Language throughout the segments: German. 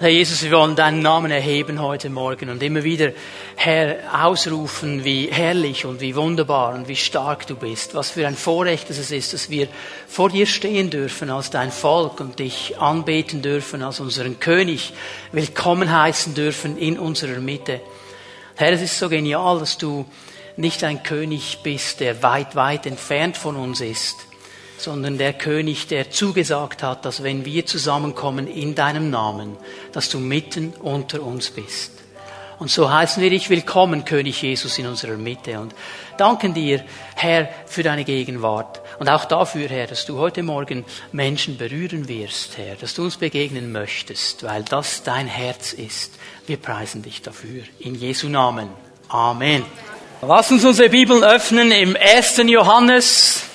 Herr Jesus, wir wollen deinen Namen erheben heute Morgen und immer wieder, Herr, ausrufen, wie herrlich und wie wunderbar und wie stark du bist. Was für ein Vorrecht es ist, dass wir vor dir stehen dürfen als dein Volk und dich anbeten dürfen als unseren König, willkommen heißen dürfen in unserer Mitte. Herr, es ist so genial, dass du nicht ein König bist, der weit, weit entfernt von uns ist, sondern der König, der zugesagt hat, dass wenn wir zusammenkommen in deinem Namen, dass du mitten unter uns bist. Und so heißen wir dich willkommen, König Jesus, in unserer Mitte. Und danken dir, Herr, für deine Gegenwart. Und auch dafür, Herr, dass du heute Morgen Menschen berühren wirst, Herr, dass du uns begegnen möchtest, weil das dein Herz ist. Wir preisen dich dafür. In Jesu Namen. Amen. Lass uns unsere Bibeln öffnen im 1. Johannes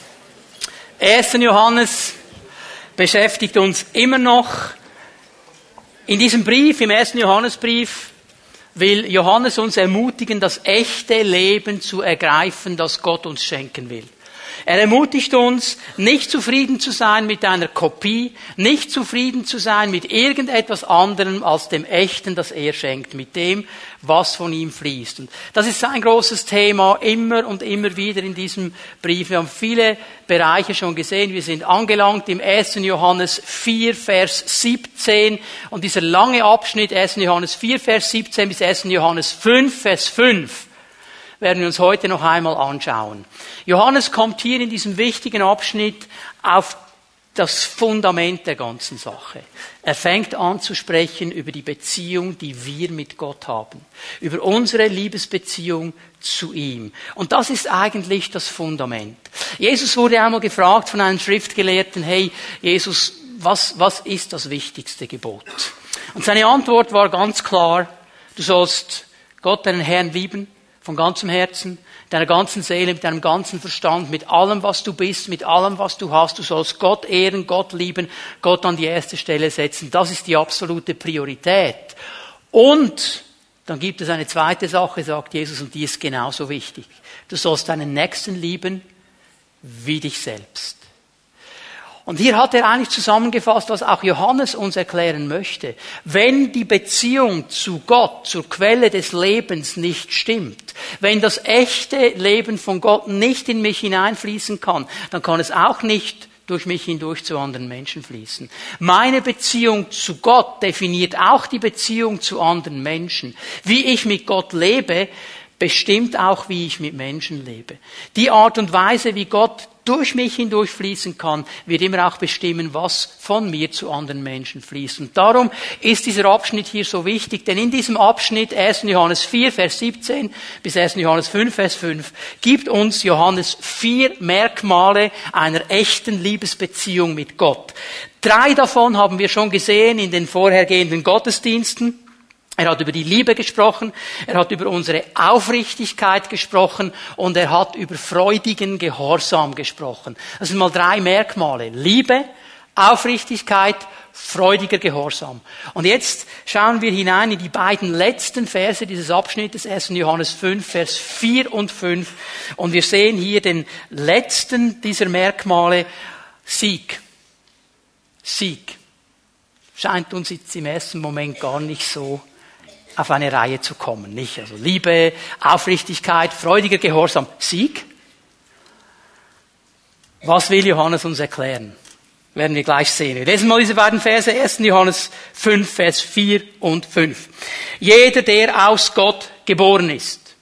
1. Johannes beschäftigt uns immer noch. In diesem Brief, im 1. Johannesbrief, will Johannes uns ermutigen, das echte Leben zu ergreifen, das Gott uns schenken will. Er ermutigt uns, nicht zufrieden zu sein mit einer Kopie, nicht zufrieden zu sein mit irgendetwas anderem als dem Echten, das er schenkt, mit dem, was von ihm fließt. Und das ist ein großes Thema, immer und immer wieder in diesem Brief. Wir haben viele Bereiche schon gesehen. Wir sind angelangt im 1. Johannes 4, Vers 17. Und dieser lange Abschnitt, 1. Johannes 4, Vers 17 bis 1. Johannes 5, Vers 5, werden wir uns heute noch einmal anschauen. Johannes kommt hier in diesem wichtigen Abschnitt auf das Fundament der ganzen Sache. Er fängt an zu sprechen über die Beziehung, die wir mit Gott haben, über unsere Liebesbeziehung zu ihm. Und das ist eigentlich das Fundament. Jesus wurde einmal gefragt von einem Schriftgelehrten, hey Jesus, was, was ist das wichtigste Gebot? Und seine Antwort war ganz klar, du sollst Gott, deinen Herrn lieben, von ganzem Herzen, deiner ganzen Seele, mit deinem ganzen Verstand, mit allem, was du bist, mit allem, was du hast. Du sollst Gott ehren, Gott lieben, Gott an die erste Stelle setzen. Das ist die absolute Priorität. Und dann gibt es eine zweite Sache, sagt Jesus, und die ist genauso wichtig. Du sollst deinen Nächsten lieben wie dich selbst. Und hier hat er eigentlich zusammengefasst, was auch Johannes uns erklären möchte. Wenn die Beziehung zu Gott, zur Quelle des Lebens nicht stimmt, wenn das echte Leben von Gott nicht in mich hineinfließen kann, dann kann es auch nicht durch mich hindurch zu anderen Menschen fließen. Meine Beziehung zu Gott definiert auch die Beziehung zu anderen Menschen. Wie ich mit Gott lebe, bestimmt auch, wie ich mit Menschen lebe. Die Art und Weise, wie Gott durch mich hindurch fließen kann, wird immer auch bestimmen, was von mir zu anderen Menschen fließt. Und darum ist dieser Abschnitt hier so wichtig, denn in diesem Abschnitt 1. Johannes 4, Vers 17 bis 1. Johannes 5, Vers 5 gibt uns Johannes vier Merkmale einer echten Liebesbeziehung mit Gott. Drei davon haben wir schon gesehen in den vorhergehenden Gottesdiensten. Er hat über die Liebe gesprochen, er hat über unsere Aufrichtigkeit gesprochen und er hat über freudigen Gehorsam gesprochen. Das sind mal drei Merkmale. Liebe, Aufrichtigkeit, freudiger Gehorsam. Und jetzt schauen wir hinein in die beiden letzten Verse dieses Abschnittes, 1. Johannes 5, Vers 4 und 5. Und wir sehen hier den letzten dieser Merkmale, Sieg. Sieg. Scheint uns jetzt im ersten Moment gar nicht so auf eine Reihe zu kommen, nicht? Also Liebe, Aufrichtigkeit, freudiger Gehorsam, Sieg. Was will Johannes uns erklären? Werden wir gleich sehen. Wir lesen mal diese beiden Verse, 1. Johannes 5, Vers 4 und 5. Jeder, der aus Gott geboren ist.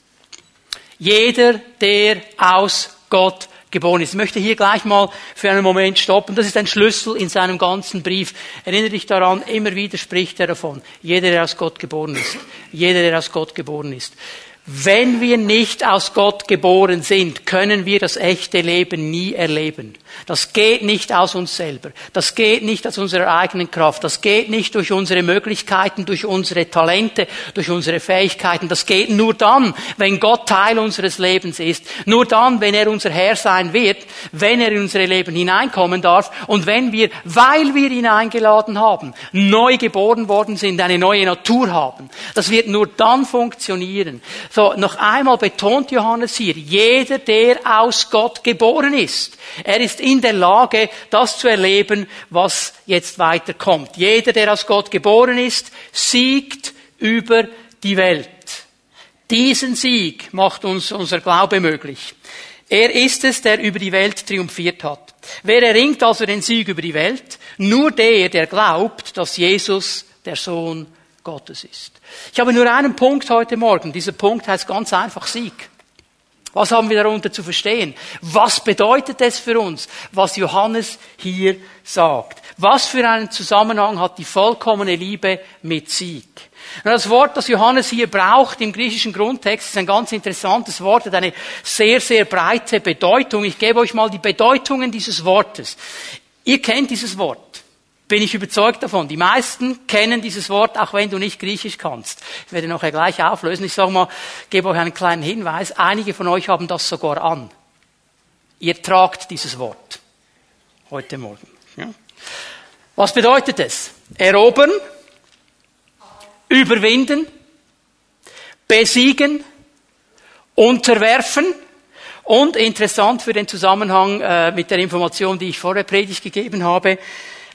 Jeder, der aus Gott geboren ist. Ich möchte hier gleich mal für einen Moment stoppen. Das ist ein Schlüssel in seinem ganzen Brief. Erinnere dich daran, immer wieder spricht er davon. Jeder, der aus Gott geboren ist. Jeder, der aus Gott geboren ist. Wenn wir nicht aus Gott geboren sind, können wir das echte Leben nie erleben. Das geht nicht aus uns selber. Das geht nicht aus unserer eigenen Kraft. Das geht nicht durch unsere Möglichkeiten, durch unsere Talente, durch unsere Fähigkeiten. Das geht nur dann, wenn Gott Teil unseres Lebens ist. Nur dann, wenn er unser Herr sein wird, wenn er in unsere Leben hineinkommen darf und wenn wir, weil wir ihn eingeladen haben, neu geboren worden sind, eine neue Natur haben. Das wird nur dann funktionieren. So So, noch einmal betont Johannes hier, jeder, der aus Gott geboren ist, er ist in der Lage, das zu erleben, was jetzt weiterkommt. Jeder, der aus Gott geboren ist, siegt über die Welt. Diesen Sieg macht uns unser Glaube möglich. Er ist es, der über die Welt triumphiert hat. Wer erringt also den Sieg über die Welt? Nur der, der glaubt, dass Jesus der Sohn Gottes ist. Ich habe nur einen Punkt heute Morgen. Dieser Punkt heißt ganz einfach Sieg. Was haben wir darunter zu verstehen? Was bedeutet es für uns, was Johannes hier sagt? Was für einen Zusammenhang hat die vollkommene Liebe mit Sieg? Das Wort, das Johannes hier braucht im griechischen Grundtext, ist ein ganz interessantes Wort, hat eine sehr, sehr breite Bedeutung. Ich gebe euch mal die Bedeutungen dieses Wortes. Ihr kennt dieses Wort bin ich überzeugt davon. Die meisten kennen dieses Wort, auch wenn du nicht Griechisch kannst. Ich werde nachher gleich auflösen. Ich sage mal, gebe euch einen kleinen Hinweis. Einige von euch haben das sogar an. Ihr tragt dieses Wort. Heute Morgen. Ja. Was bedeutet es? Erobern, überwinden, besiegen, unterwerfen, und interessant für den Zusammenhang äh, mit der Information, die ich vorher predigt gegeben habe,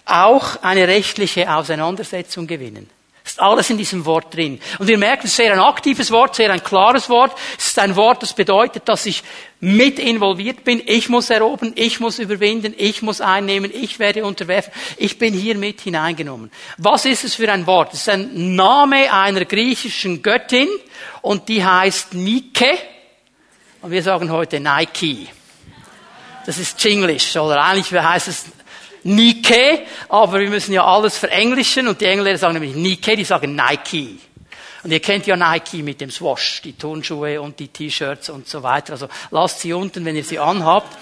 auch eine rechtliche Auseinandersetzung gewinnen. Das ist alles in diesem Wort drin. Und wir merken, es ist sehr ein aktives Wort, sehr ein klares Wort. Es ist ein Wort, das bedeutet, dass ich mit involviert bin. Ich muss erobern, ich muss überwinden, ich muss einnehmen, ich werde unterwerfen. Ich bin hier mit hineingenommen. Was ist es für ein Wort? Es ist ein Name einer griechischen Göttin und die heißt Nike. Und wir sagen heute Nike. Das ist Chinglish, oder eigentlich heißt es Nike, aber wir müssen ja alles verenglischen und die Engländer sagen nämlich Nike, die sagen Nike. Und ihr kennt ja Nike mit dem Swash, die Turnschuhe und die T-Shirts und so weiter. Also lasst sie unten, wenn ihr sie anhabt.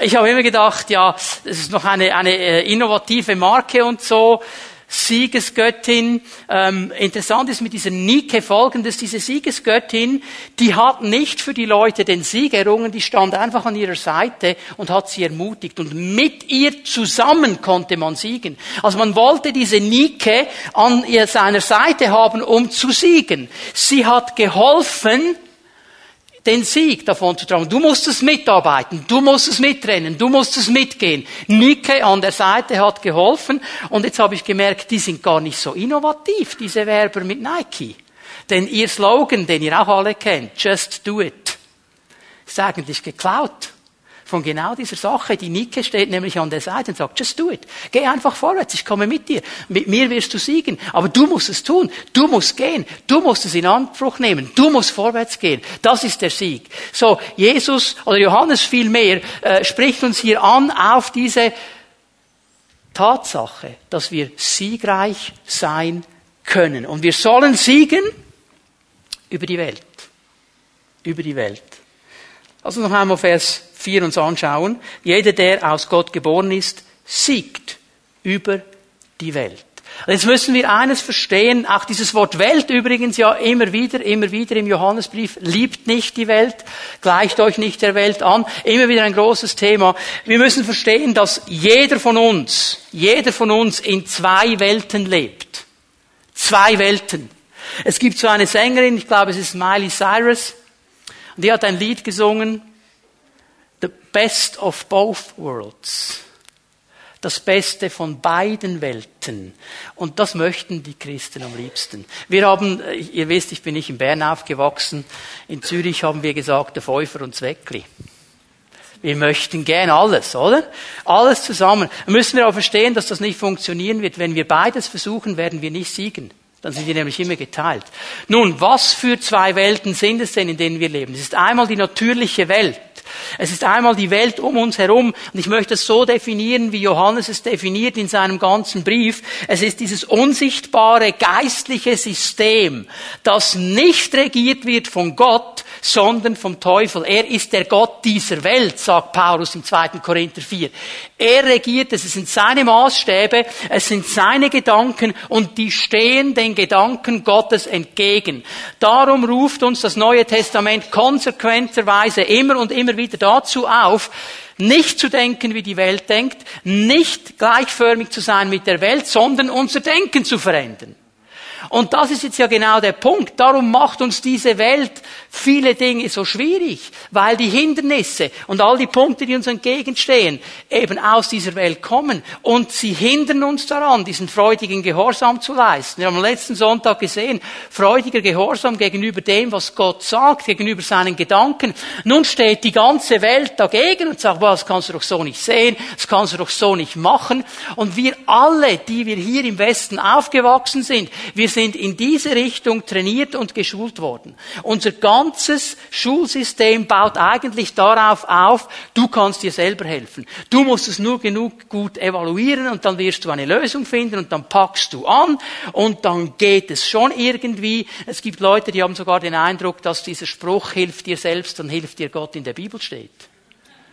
Ich habe immer gedacht, ja, das ist noch eine, eine äh, innovative Marke und so. Siegesgöttin. Ähm, interessant ist mit dieser Nike folgendes, diese Siegesgöttin, die hat nicht für die Leute den Sieg errungen, die stand einfach an ihrer Seite und hat sie ermutigt. Und mit ihr zusammen konnte man siegen. Also man wollte diese Nike an seiner Seite haben, um zu siegen. Sie hat geholfen, den Sieg davon zu tragen. Du musst es mitarbeiten, du musst es mitrennen, du musst es mitgehen. Nike an der Seite hat geholfen und jetzt habe ich gemerkt, die sind gar nicht so innovativ, diese Werber mit Nike. Denn ihr Slogan, den ihr auch alle kennt, just do it, ist eigentlich geklaut von genau dieser Sache. Die Nike steht nämlich an der Seite und sagt, just do it. Geh einfach vorwärts, ich komme mit dir. Mit mir wirst du siegen. Aber du musst es tun. Du musst gehen. Du musst es in Anspruch nehmen. Du musst vorwärts gehen. Das ist der Sieg. So, Jesus oder Johannes vielmehr äh, spricht uns hier an auf diese Tatsache, dass wir siegreich sein können. Und wir sollen siegen über die Welt. Über die Welt. Also noch einmal Vers 4 uns anschauen. Jeder, der aus Gott geboren ist, siegt über die Welt. Jetzt müssen wir eines verstehen, auch dieses Wort Welt übrigens ja immer wieder, immer wieder im Johannesbrief, liebt nicht die Welt, gleicht euch nicht der Welt an, immer wieder ein großes Thema. Wir müssen verstehen, dass jeder von uns, jeder von uns in zwei Welten lebt. Zwei Welten. Es gibt so eine Sängerin, ich glaube es ist Miley Cyrus, und die hat ein Lied gesungen, The Best of Both Worlds. Das Beste von beiden Welten. Und das möchten die Christen am liebsten. Wir haben, ihr wisst, ich bin nicht in Bern aufgewachsen. In Zürich haben wir gesagt, der Pfeifer und Zweckli. Wir möchten gern alles, oder? Alles zusammen. Müssen wir auch verstehen, dass das nicht funktionieren wird. Wenn wir beides versuchen, werden wir nicht siegen. Dann sind wir nämlich immer geteilt. Nun, was für zwei Welten sind es denn, in denen wir leben? Es ist einmal die natürliche Welt. Es ist einmal die Welt um uns herum. Und ich möchte es so definieren, wie Johannes es definiert in seinem ganzen Brief. Es ist dieses unsichtbare geistliche System, das nicht regiert wird von Gott, sondern vom Teufel. Er ist der Gott dieser Welt, sagt Paulus im 2. Korinther 4. Er regiert, es sind seine Maßstäbe, es sind seine Gedanken und die stehen den Gedanken Gottes entgegen. Darum ruft uns das Neue Testament konsequenterweise immer und immer wieder dazu auf, nicht zu denken, wie die Welt denkt, nicht gleichförmig zu sein mit der Welt, sondern unser Denken zu verändern. Und das ist jetzt ja genau der Punkt. Darum macht uns diese Welt viele Dinge so schwierig, weil die Hindernisse und all die Punkte, die uns entgegenstehen, eben aus dieser Welt kommen. Und sie hindern uns daran, diesen freudigen Gehorsam zu leisten. Wir haben am letzten Sonntag gesehen, freudiger Gehorsam gegenüber dem, was Gott sagt, gegenüber seinen Gedanken. Nun steht die ganze Welt dagegen und sagt, das kannst du doch so nicht sehen, das kannst du doch so nicht machen. Und wir alle, die wir hier im Westen aufgewachsen sind, wir sind in diese Richtung trainiert und geschult worden. Unser ganzes Schulsystem baut eigentlich darauf auf, du kannst dir selber helfen. Du musst es nur genug gut evaluieren und dann wirst du eine Lösung finden und dann packst du an und dann geht es schon irgendwie. Es gibt Leute, die haben sogar den Eindruck, dass dieser Spruch hilft dir selbst, dann hilft dir Gott in der Bibel steht.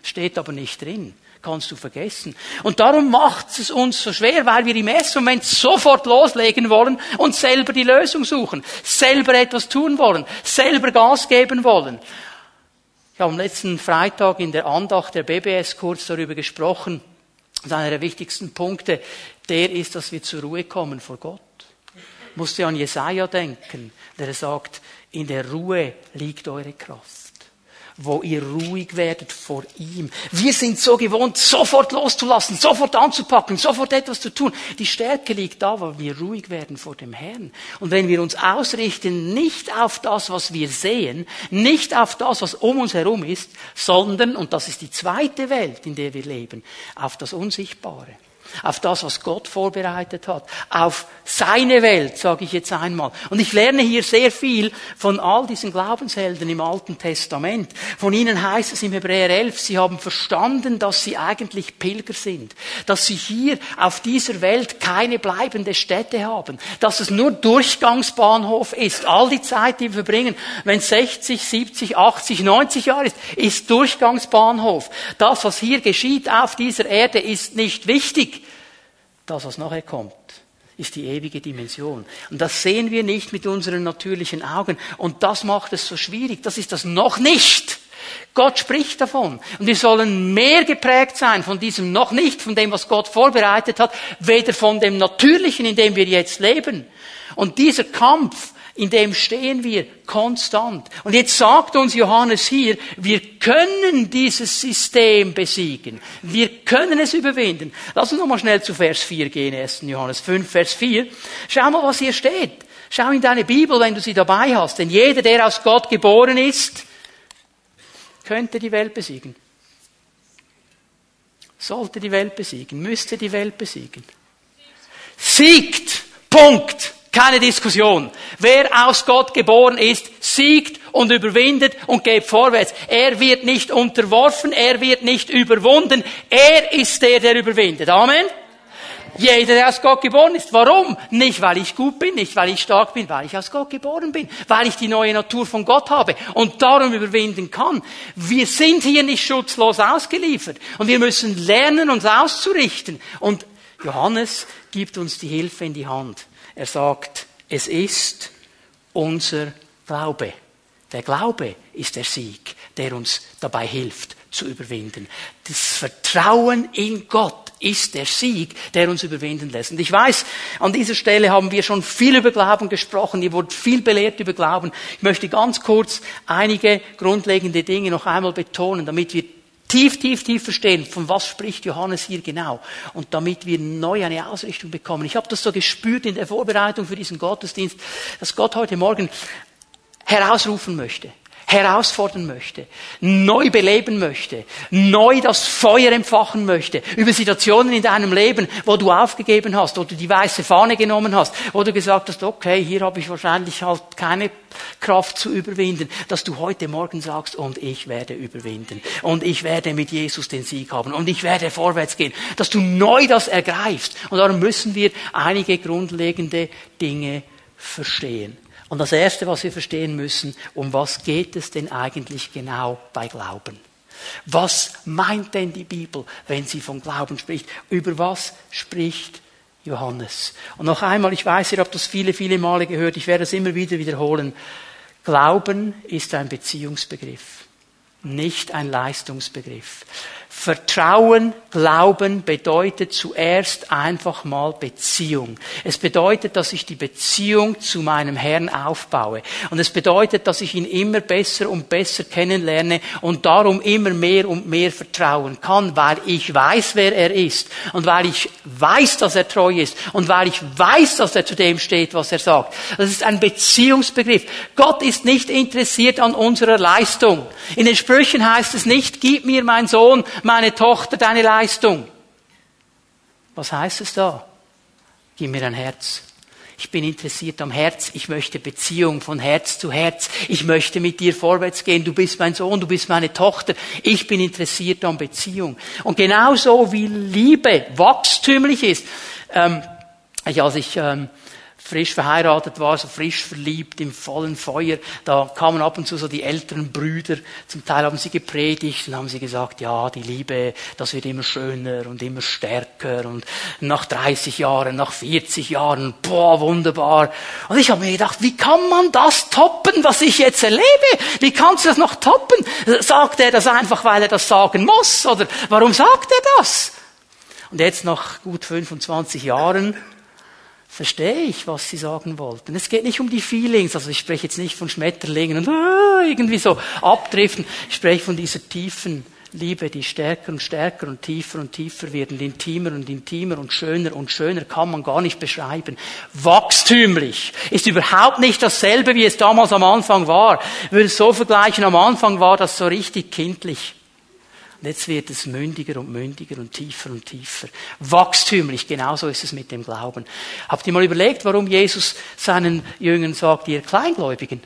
Steht aber nicht drin kannst du vergessen. Und darum macht es uns so schwer, weil wir im ersten Moment sofort loslegen wollen und selber die Lösung suchen, selber etwas tun wollen, selber Gas geben wollen. Ich habe am letzten Freitag in der Andacht der BBS kurz darüber gesprochen. Ist einer der wichtigsten Punkte, der ist, dass wir zur Ruhe kommen vor Gott. Ich musste an Jesaja denken, der sagt, in der Ruhe liegt eure Kraft wo ihr ruhig werdet vor ihm. Wir sind so gewohnt, sofort loszulassen, sofort anzupacken, sofort etwas zu tun. Die Stärke liegt da, weil wir ruhig werden vor dem Herrn. Und wenn wir uns ausrichten, nicht auf das, was wir sehen, nicht auf das, was um uns herum ist, sondern, und das ist die zweite Welt, in der wir leben, auf das Unsichtbare auf das, was Gott vorbereitet hat, auf seine Welt, sage ich jetzt einmal. Und ich lerne hier sehr viel von all diesen Glaubenshelden im Alten Testament. Von ihnen heißt es im Hebräer 11, sie haben verstanden, dass sie eigentlich Pilger sind, dass sie hier auf dieser Welt keine bleibende Stätte haben, dass es nur Durchgangsbahnhof ist. All die Zeit, die wir verbringen, wenn es 60, 70, 80, 90 Jahre ist, ist Durchgangsbahnhof. Das, was hier geschieht auf dieser Erde, ist nicht wichtig. Das, was nachher kommt, ist die ewige Dimension. Und das sehen wir nicht mit unseren natürlichen Augen. Und das macht es so schwierig. Das ist das noch nicht. Gott spricht davon. Und wir sollen mehr geprägt sein von diesem noch nicht, von dem, was Gott vorbereitet hat, weder von dem Natürlichen, in dem wir jetzt leben. Und dieser Kampf in dem stehen wir konstant. Und jetzt sagt uns Johannes hier, wir können dieses System besiegen. Wir können es überwinden. Lass uns nochmal schnell zu Vers 4 gehen, 1. Johannes 5, Vers 4. Schau mal, was hier steht. Schau in deine Bibel, wenn du sie dabei hast. Denn jeder, der aus Gott geboren ist, könnte die Welt besiegen. Sollte die Welt besiegen, müsste die Welt besiegen. Siegt. Punkt. Keine Diskussion. Wer aus Gott geboren ist, siegt und überwindet und geht vorwärts. Er wird nicht unterworfen, er wird nicht überwunden. Er ist der, der überwindet. Amen. Jeder, der aus Gott geboren ist. Warum? Nicht, weil ich gut bin, nicht, weil ich stark bin, weil ich aus Gott geboren bin, weil ich die neue Natur von Gott habe und darum überwinden kann. Wir sind hier nicht schutzlos ausgeliefert und wir müssen lernen, uns auszurichten. Und Johannes gibt uns die Hilfe in die Hand. Er sagt, es ist unser Glaube. Der Glaube ist der Sieg, der uns dabei hilft zu überwinden. Das Vertrauen in Gott ist der Sieg, der uns überwinden lässt. Und ich weiß, an dieser Stelle haben wir schon viel über Glauben gesprochen. Ihr wurdet viel belehrt über Glauben. Ich möchte ganz kurz einige grundlegende Dinge noch einmal betonen, damit wir tief, tief, tief verstehen, von was spricht Johannes hier genau. Und damit wir neu eine Ausrichtung bekommen. Ich habe das so gespürt in der Vorbereitung für diesen Gottesdienst, dass Gott heute Morgen herausrufen möchte herausfordern möchte, neu beleben möchte, neu das Feuer empfachen möchte, über Situationen in deinem Leben, wo du aufgegeben hast, wo du die weiße Fahne genommen hast, wo du gesagt hast, okay, hier habe ich wahrscheinlich halt keine Kraft zu überwinden, dass du heute Morgen sagst, und ich werde überwinden, und ich werde mit Jesus den Sieg haben, und ich werde vorwärts gehen, dass du neu das ergreifst. Und darum müssen wir einige grundlegende Dinge verstehen. Und das Erste, was wir verstehen müssen, um was geht es denn eigentlich genau bei Glauben? Was meint denn die Bibel, wenn sie von Glauben spricht? Über was spricht Johannes? Und noch einmal, ich weiß, ihr habt das viele, viele Male gehört, ich werde es immer wieder wiederholen. Glauben ist ein Beziehungsbegriff, nicht ein Leistungsbegriff. Vertrauen, Glauben bedeutet zuerst einfach mal Beziehung. Es bedeutet, dass ich die Beziehung zu meinem Herrn aufbaue. Und es bedeutet, dass ich ihn immer besser und besser kennenlerne und darum immer mehr und mehr vertrauen kann, weil ich weiß, wer er ist und weil ich weiß, dass er treu ist und weil ich weiß, dass er zu dem steht, was er sagt. Das ist ein Beziehungsbegriff. Gott ist nicht interessiert an unserer Leistung. In den Sprüchen heißt es nicht, gib mir mein Sohn, meine Tochter, deine Leistung. Was heißt es da? Gib mir ein Herz. Ich bin interessiert am Herz. Ich möchte Beziehung von Herz zu Herz. Ich möchte mit dir vorwärts gehen. Du bist mein Sohn, du bist meine Tochter. Ich bin interessiert an Beziehung. Und genauso wie Liebe wachstümlich ist. Ähm, ich, als ich ähm, frisch verheiratet war, so frisch verliebt im vollen Feuer, da kamen ab und zu so die älteren Brüder, zum Teil haben sie gepredigt und haben sie gesagt, ja, die Liebe, das wird immer schöner und immer stärker und nach 30 Jahren, nach 40 Jahren, boah, wunderbar. Und ich habe mir gedacht, wie kann man das toppen, was ich jetzt erlebe? Wie kannst du das noch toppen? Sagt er das einfach, weil er das sagen muss? Oder warum sagt er das? Und jetzt nach gut 25 Jahren verstehe ich, was sie sagen wollten. Es geht nicht um die Feelings, also ich spreche jetzt nicht von Schmetterlingen und äh, irgendwie so abdriften. Ich spreche von dieser tiefen Liebe, die stärker und stärker und tiefer und tiefer wird und intimer und intimer und schöner und schöner kann man gar nicht beschreiben. Wachstümlich ist überhaupt nicht dasselbe, wie es damals am Anfang war. Ich würde es so vergleichen, am Anfang war das so richtig kindlich. Und jetzt wird es mündiger und mündiger und tiefer und tiefer. Wachstümlich, genauso ist es mit dem Glauben. Habt ihr mal überlegt, warum Jesus seinen Jüngern sagt, ihr Kleingläubigen?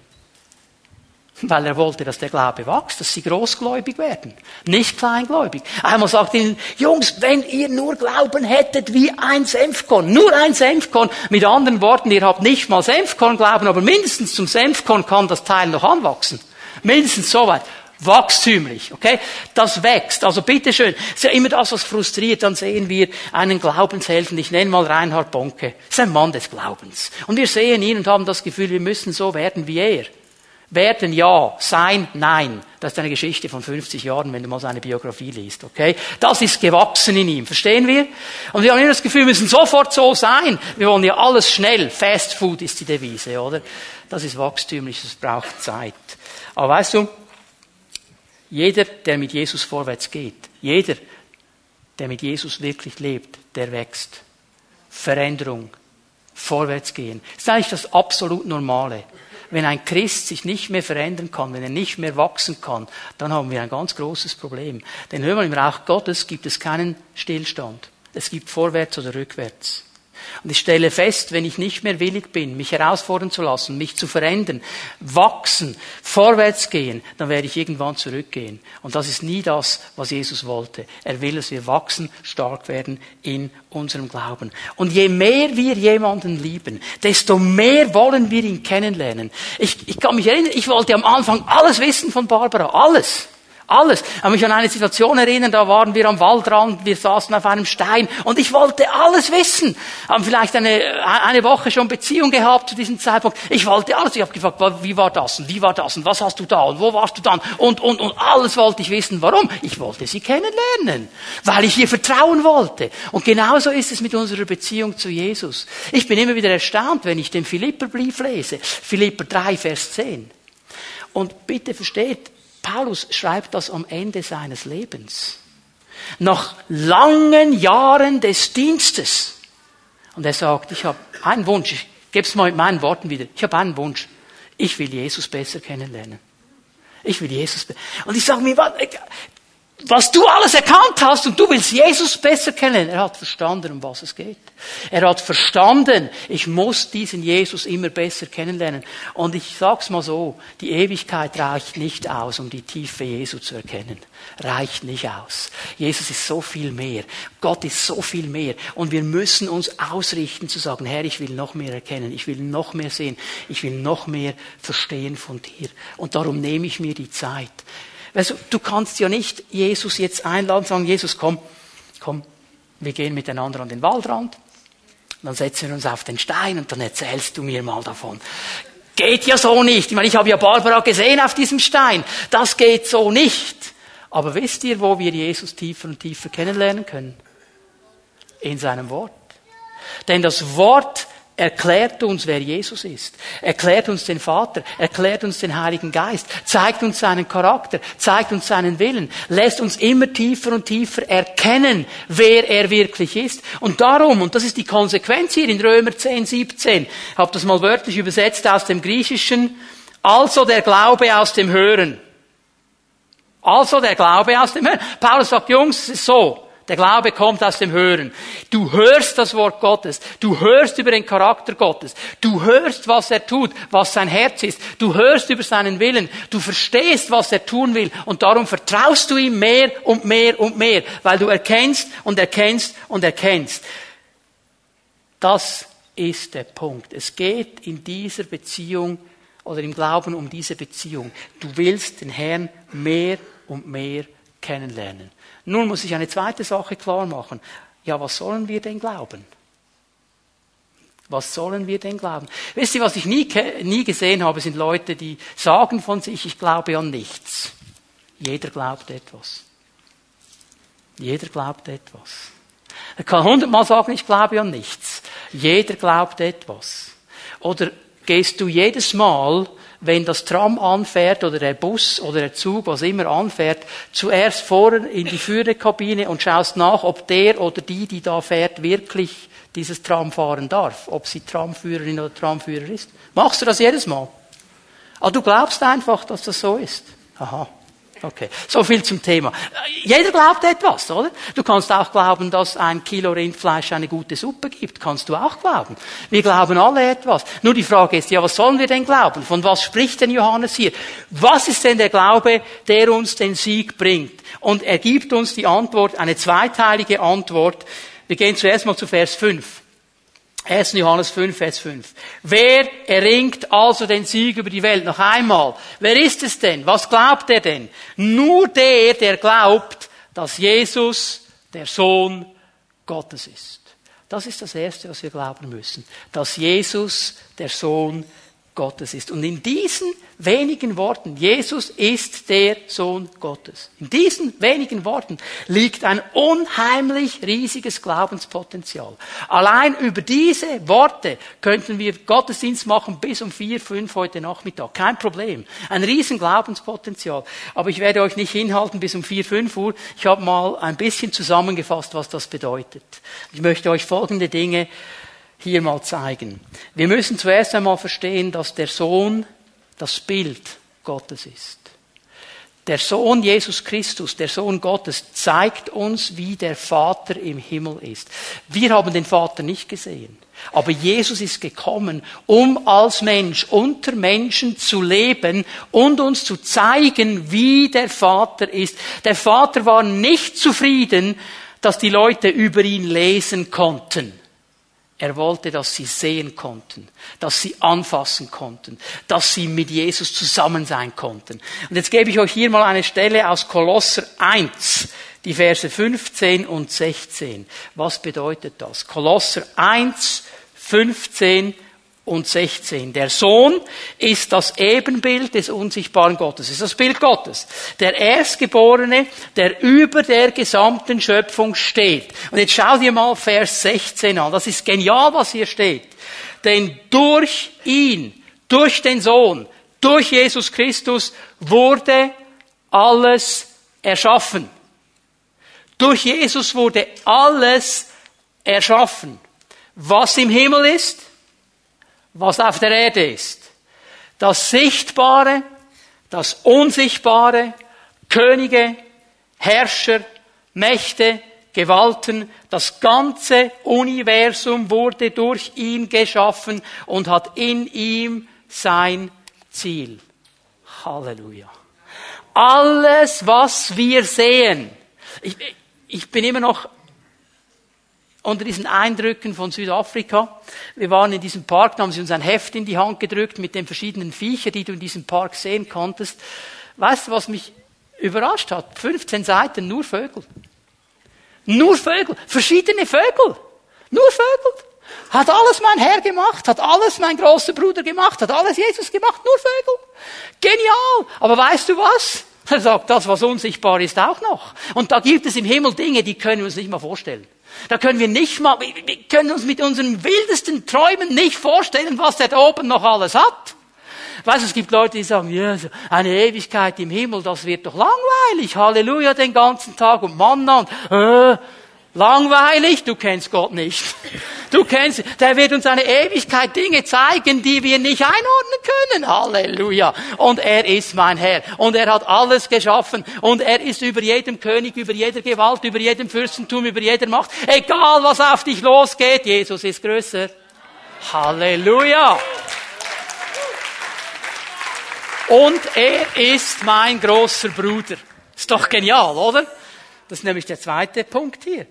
Weil er wollte, dass der Glaube wächst, dass sie großgläubig werden, nicht kleingläubig. Einmal sagt ihnen, Jungs, wenn ihr nur Glauben hättet wie ein Senfkorn, nur ein Senfkorn, mit anderen Worten, ihr habt nicht mal Senfkorn glauben, aber mindestens zum Senfkorn kann das Teil noch anwachsen. Mindestens so weit. Wachstümlich, okay? Das wächst. Also bitteschön. ist ja immer das, was frustriert. Dann sehen wir einen Glaubenshelfen. Ich nenne mal Reinhard Bonke. ist ein Mann des Glaubens. Und wir sehen ihn und haben das Gefühl, wir müssen so werden wie er. Werden ja, sein nein. Das ist eine Geschichte von 50 Jahren, wenn du mal seine Biografie liest, okay? Das ist gewachsen in ihm, verstehen wir? Und wir haben immer das Gefühl, wir müssen sofort so sein. Wir wollen ja alles schnell. Fast Food ist die Devise, oder? Das ist wachstümlich, das braucht Zeit. Aber weißt du, jeder, der mit Jesus vorwärts geht, jeder, der mit Jesus wirklich lebt, der wächst. Veränderung, vorwärts gehen. Das ist eigentlich das absolut Normale. Wenn ein Christ sich nicht mehr verändern kann, wenn er nicht mehr wachsen kann, dann haben wir ein ganz großes Problem. Denn hör mal, im Reich Gottes gibt es keinen Stillstand. Es gibt vorwärts oder rückwärts. Und ich stelle fest, wenn ich nicht mehr willig bin, mich herausfordern zu lassen, mich zu verändern, wachsen, vorwärts gehen, dann werde ich irgendwann zurückgehen. Und das ist nie das, was Jesus wollte. Er will, dass wir wachsen, stark werden in unserem Glauben. Und je mehr wir jemanden lieben, desto mehr wollen wir ihn kennenlernen. Ich, ich kann mich erinnern, ich wollte am Anfang alles wissen von Barbara. Alles. Alles. Ich kann mich an eine Situation erinnern, da waren wir am Waldrand, wir saßen auf einem Stein und ich wollte alles wissen. Haben vielleicht eine, eine Woche schon Beziehung gehabt zu diesem Zeitpunkt. Ich wollte alles. Ich habe gefragt, wie war das und wie war das und was hast du da und wo warst du dann und, und, und alles wollte ich wissen. Warum? Ich wollte sie kennenlernen, weil ich ihr vertrauen wollte. Und genauso ist es mit unserer Beziehung zu Jesus. Ich bin immer wieder erstaunt, wenn ich den Philipperbrief lese. Philipper 3, Vers 10. Und bitte versteht, Paulus schreibt das am Ende seines Lebens. Nach langen Jahren des Dienstes. Und er sagt, ich habe einen Wunsch, ich gebe es mal mit meinen Worten wieder, ich habe einen Wunsch. Ich will Jesus besser kennenlernen. Ich will Jesus. Und ich sage mir, was du alles erkannt hast und du willst Jesus besser kennen. Er hat verstanden, um was es geht. Er hat verstanden, ich muss diesen Jesus immer besser kennenlernen. Und ich sag's mal so, die Ewigkeit reicht nicht aus, um die Tiefe Jesu zu erkennen. Reicht nicht aus. Jesus ist so viel mehr. Gott ist so viel mehr. Und wir müssen uns ausrichten zu sagen, Herr, ich will noch mehr erkennen. Ich will noch mehr sehen. Ich will noch mehr verstehen von dir. Und darum nehme ich mir die Zeit. Also, du kannst ja nicht Jesus jetzt einladen, sagen, Jesus, komm, komm, wir gehen miteinander an den Waldrand, dann setzen wir uns auf den Stein und dann erzählst du mir mal davon. Geht ja so nicht. Ich meine, ich habe ja Barbara gesehen auf diesem Stein. Das geht so nicht. Aber wisst ihr, wo wir Jesus tiefer und tiefer kennenlernen können? In seinem Wort. Denn das Wort erklärt uns, wer Jesus ist, erklärt uns den Vater, erklärt uns den Heiligen Geist, zeigt uns seinen Charakter, zeigt uns seinen Willen, lässt uns immer tiefer und tiefer erkennen, wer er wirklich ist. Und darum, und das ist die Konsequenz hier in Römer 10, 17, ich habe das mal wörtlich übersetzt aus dem Griechischen, also der Glaube aus dem Hören. Also der Glaube aus dem Hören. Paulus sagt, Jungs, es ist so, der Glaube kommt aus dem Hören. Du hörst das Wort Gottes. Du hörst über den Charakter Gottes. Du hörst, was er tut, was sein Herz ist. Du hörst über seinen Willen. Du verstehst, was er tun will. Und darum vertraust du ihm mehr und mehr und mehr, weil du erkennst und erkennst und erkennst. Das ist der Punkt. Es geht in dieser Beziehung oder im Glauben um diese Beziehung. Du willst den Herrn mehr und mehr kennenlernen. Nun muss ich eine zweite Sache klar machen. Ja, was sollen wir denn glauben? Was sollen wir denn glauben? Wisst ihr, was ich nie, nie gesehen habe, sind Leute, die sagen von sich, ich glaube an nichts. Jeder glaubt etwas. Jeder glaubt etwas. Er kann hundertmal sagen, ich glaube an nichts. Jeder glaubt etwas. Oder gehst du jedes Mal wenn das Tram anfährt oder der Bus oder der Zug, was immer anfährt, zuerst vorne in die Führerkabine und schaust nach, ob der oder die, die da fährt, wirklich dieses Tram fahren darf, ob sie Tramführerin oder Tramführer ist. Machst du das jedes Mal? Ah, du glaubst einfach, dass das so ist. Aha. Okay, so viel zum Thema. Jeder glaubt etwas, oder? Du kannst auch glauben, dass ein Kilo Rindfleisch eine gute Suppe gibt. Kannst du auch glauben. Wir glauben alle etwas. Nur die Frage ist, ja, was sollen wir denn glauben? Von was spricht denn Johannes hier? Was ist denn der Glaube, der uns den Sieg bringt? Und er gibt uns die Antwort, eine zweiteilige Antwort. Wir gehen zuerst mal zu Vers 5. 1. Johannes 5, Vers 5. Wer erringt also den Sieg über die Welt? Noch einmal. Wer ist es denn? Was glaubt er denn? Nur der, der glaubt, dass Jesus der Sohn Gottes ist. Das ist das Erste, was wir glauben müssen. Dass Jesus der Sohn Gottes ist. Und in diesen wenigen Worten, Jesus ist der Sohn Gottes. In diesen wenigen Worten liegt ein unheimlich riesiges Glaubenspotenzial. Allein über diese Worte könnten wir Gottesdienst machen bis um vier, fünf heute Nachmittag. Kein Problem. Ein riesen Glaubenspotenzial. Aber ich werde euch nicht hinhalten bis um vier, fünf Uhr. Ich habe mal ein bisschen zusammengefasst, was das bedeutet. Ich möchte euch folgende Dinge hier mal zeigen. Wir müssen zuerst einmal verstehen, dass der Sohn das Bild Gottes ist. Der Sohn Jesus Christus, der Sohn Gottes, zeigt uns, wie der Vater im Himmel ist. Wir haben den Vater nicht gesehen. Aber Jesus ist gekommen, um als Mensch unter Menschen zu leben und uns zu zeigen, wie der Vater ist. Der Vater war nicht zufrieden, dass die Leute über ihn lesen konnten. Er wollte, dass sie sehen konnten, dass sie anfassen konnten, dass sie mit Jesus zusammen sein konnten. Und jetzt gebe ich euch hier mal eine Stelle aus Kolosser 1, die Verse 15 und 16. Was bedeutet das? Kolosser 1, 15 und 16. Der Sohn ist das Ebenbild des unsichtbaren Gottes, ist das Bild Gottes. Der Erstgeborene, der über der gesamten Schöpfung steht. Und jetzt schau dir mal Vers 16 an. Das ist genial, was hier steht. Denn durch ihn, durch den Sohn, durch Jesus Christus wurde alles erschaffen. Durch Jesus wurde alles erschaffen. Was im Himmel ist, was auf der Erde ist. Das Sichtbare, das Unsichtbare, Könige, Herrscher, Mächte, Gewalten, das ganze Universum wurde durch ihn geschaffen und hat in ihm sein Ziel. Halleluja. Alles, was wir sehen, ich, ich bin immer noch unter diesen Eindrücken von Südafrika. Wir waren in diesem Park, da haben sie uns ein Heft in die Hand gedrückt mit den verschiedenen Viechern, die du in diesem Park sehen konntest. Weißt du, was mich überrascht hat? 15 Seiten, nur Vögel. Nur Vögel. Verschiedene Vögel. Nur Vögel. Hat alles mein Herr gemacht, hat alles mein großer Bruder gemacht, hat alles Jesus gemacht, nur Vögel. Genial. Aber weißt du was? Er sagt, das, was unsichtbar ist, auch noch. Und da gibt es im Himmel Dinge, die können wir uns nicht mal vorstellen. Da können wir nicht mal, wir können uns mit unseren wildesten Träumen nicht vorstellen, was der da oben noch alles hat. Weißt du, es gibt Leute, die sagen, ja, eine Ewigkeit im Himmel, das wird doch langweilig. Halleluja den ganzen Tag und Manna und, äh, Langweilig, du kennst Gott nicht. Du kennst, der wird uns eine Ewigkeit Dinge zeigen, die wir nicht einordnen können. Halleluja. Und er ist mein Herr. Und er hat alles geschaffen. Und er ist über jedem König, über jeder Gewalt, über jedem Fürstentum, über jeder Macht. Egal was auf dich losgeht, Jesus ist größer. Halleluja. Und er ist mein großer Bruder. Ist doch genial, oder? Das ist nämlich der zweite Punkt hier.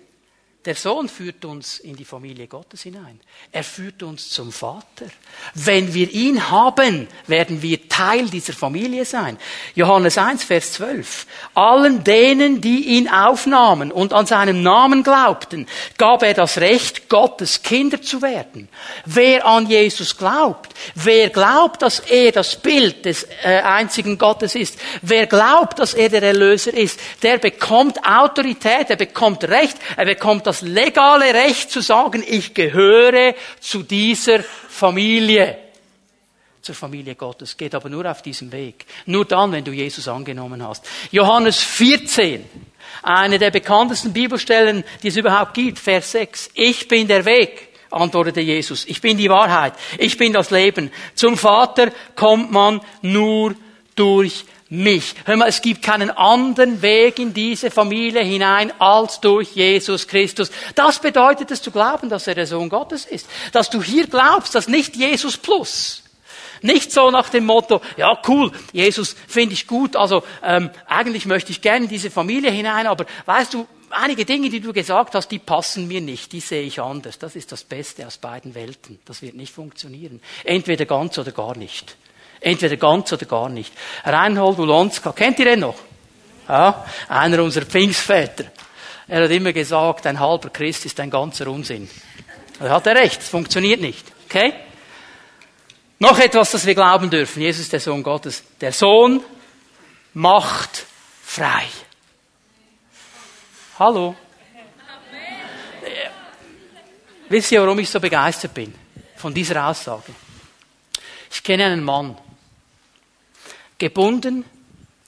Der Sohn führt uns in die Familie Gottes hinein. Er führt uns zum Vater. Wenn wir ihn haben, werden wir Teil dieser Familie sein. Johannes 1, Vers 12. Allen denen, die ihn aufnahmen und an seinen Namen glaubten, gab er das Recht, Gottes Kinder zu werden. Wer an Jesus glaubt, wer glaubt, dass er das Bild des äh, einzigen Gottes ist, wer glaubt, dass er der Erlöser ist, der bekommt Autorität, er bekommt Recht, er bekommt das das legale Recht zu sagen, ich gehöre zu dieser Familie. Zur Familie Gottes. Geht aber nur auf diesem Weg. Nur dann, wenn du Jesus angenommen hast. Johannes 14. Eine der bekanntesten Bibelstellen, die es überhaupt gibt. Vers 6. Ich bin der Weg antwortete Jesus. Ich bin die Wahrheit. Ich bin das Leben. Zum Vater kommt man nur durch mich. Hör mal, es gibt keinen anderen Weg in diese Familie hinein als durch Jesus Christus. Das bedeutet es zu glauben, dass er der Sohn Gottes ist. Dass du hier glaubst, dass nicht Jesus plus. Nicht so nach dem Motto, ja cool, Jesus finde ich gut, also ähm, eigentlich möchte ich gerne in diese Familie hinein, aber weißt du, einige Dinge, die du gesagt hast, die passen mir nicht, die sehe ich anders. Das ist das Beste aus beiden Welten. Das wird nicht funktionieren. Entweder ganz oder gar nicht. Entweder ganz oder gar nicht. Reinhold Ulonska, kennt ihr den noch? Ja, einer unserer Pfingstväter. Er hat immer gesagt, ein halber Christ ist ein ganzer Unsinn. Da hat er recht, es funktioniert nicht. Okay? Noch etwas, das wir glauben dürfen. Jesus ist der Sohn Gottes. Der Sohn macht frei. Hallo? Wisst ihr, warum ich so begeistert bin von dieser Aussage? Ich kenne einen Mann, gebunden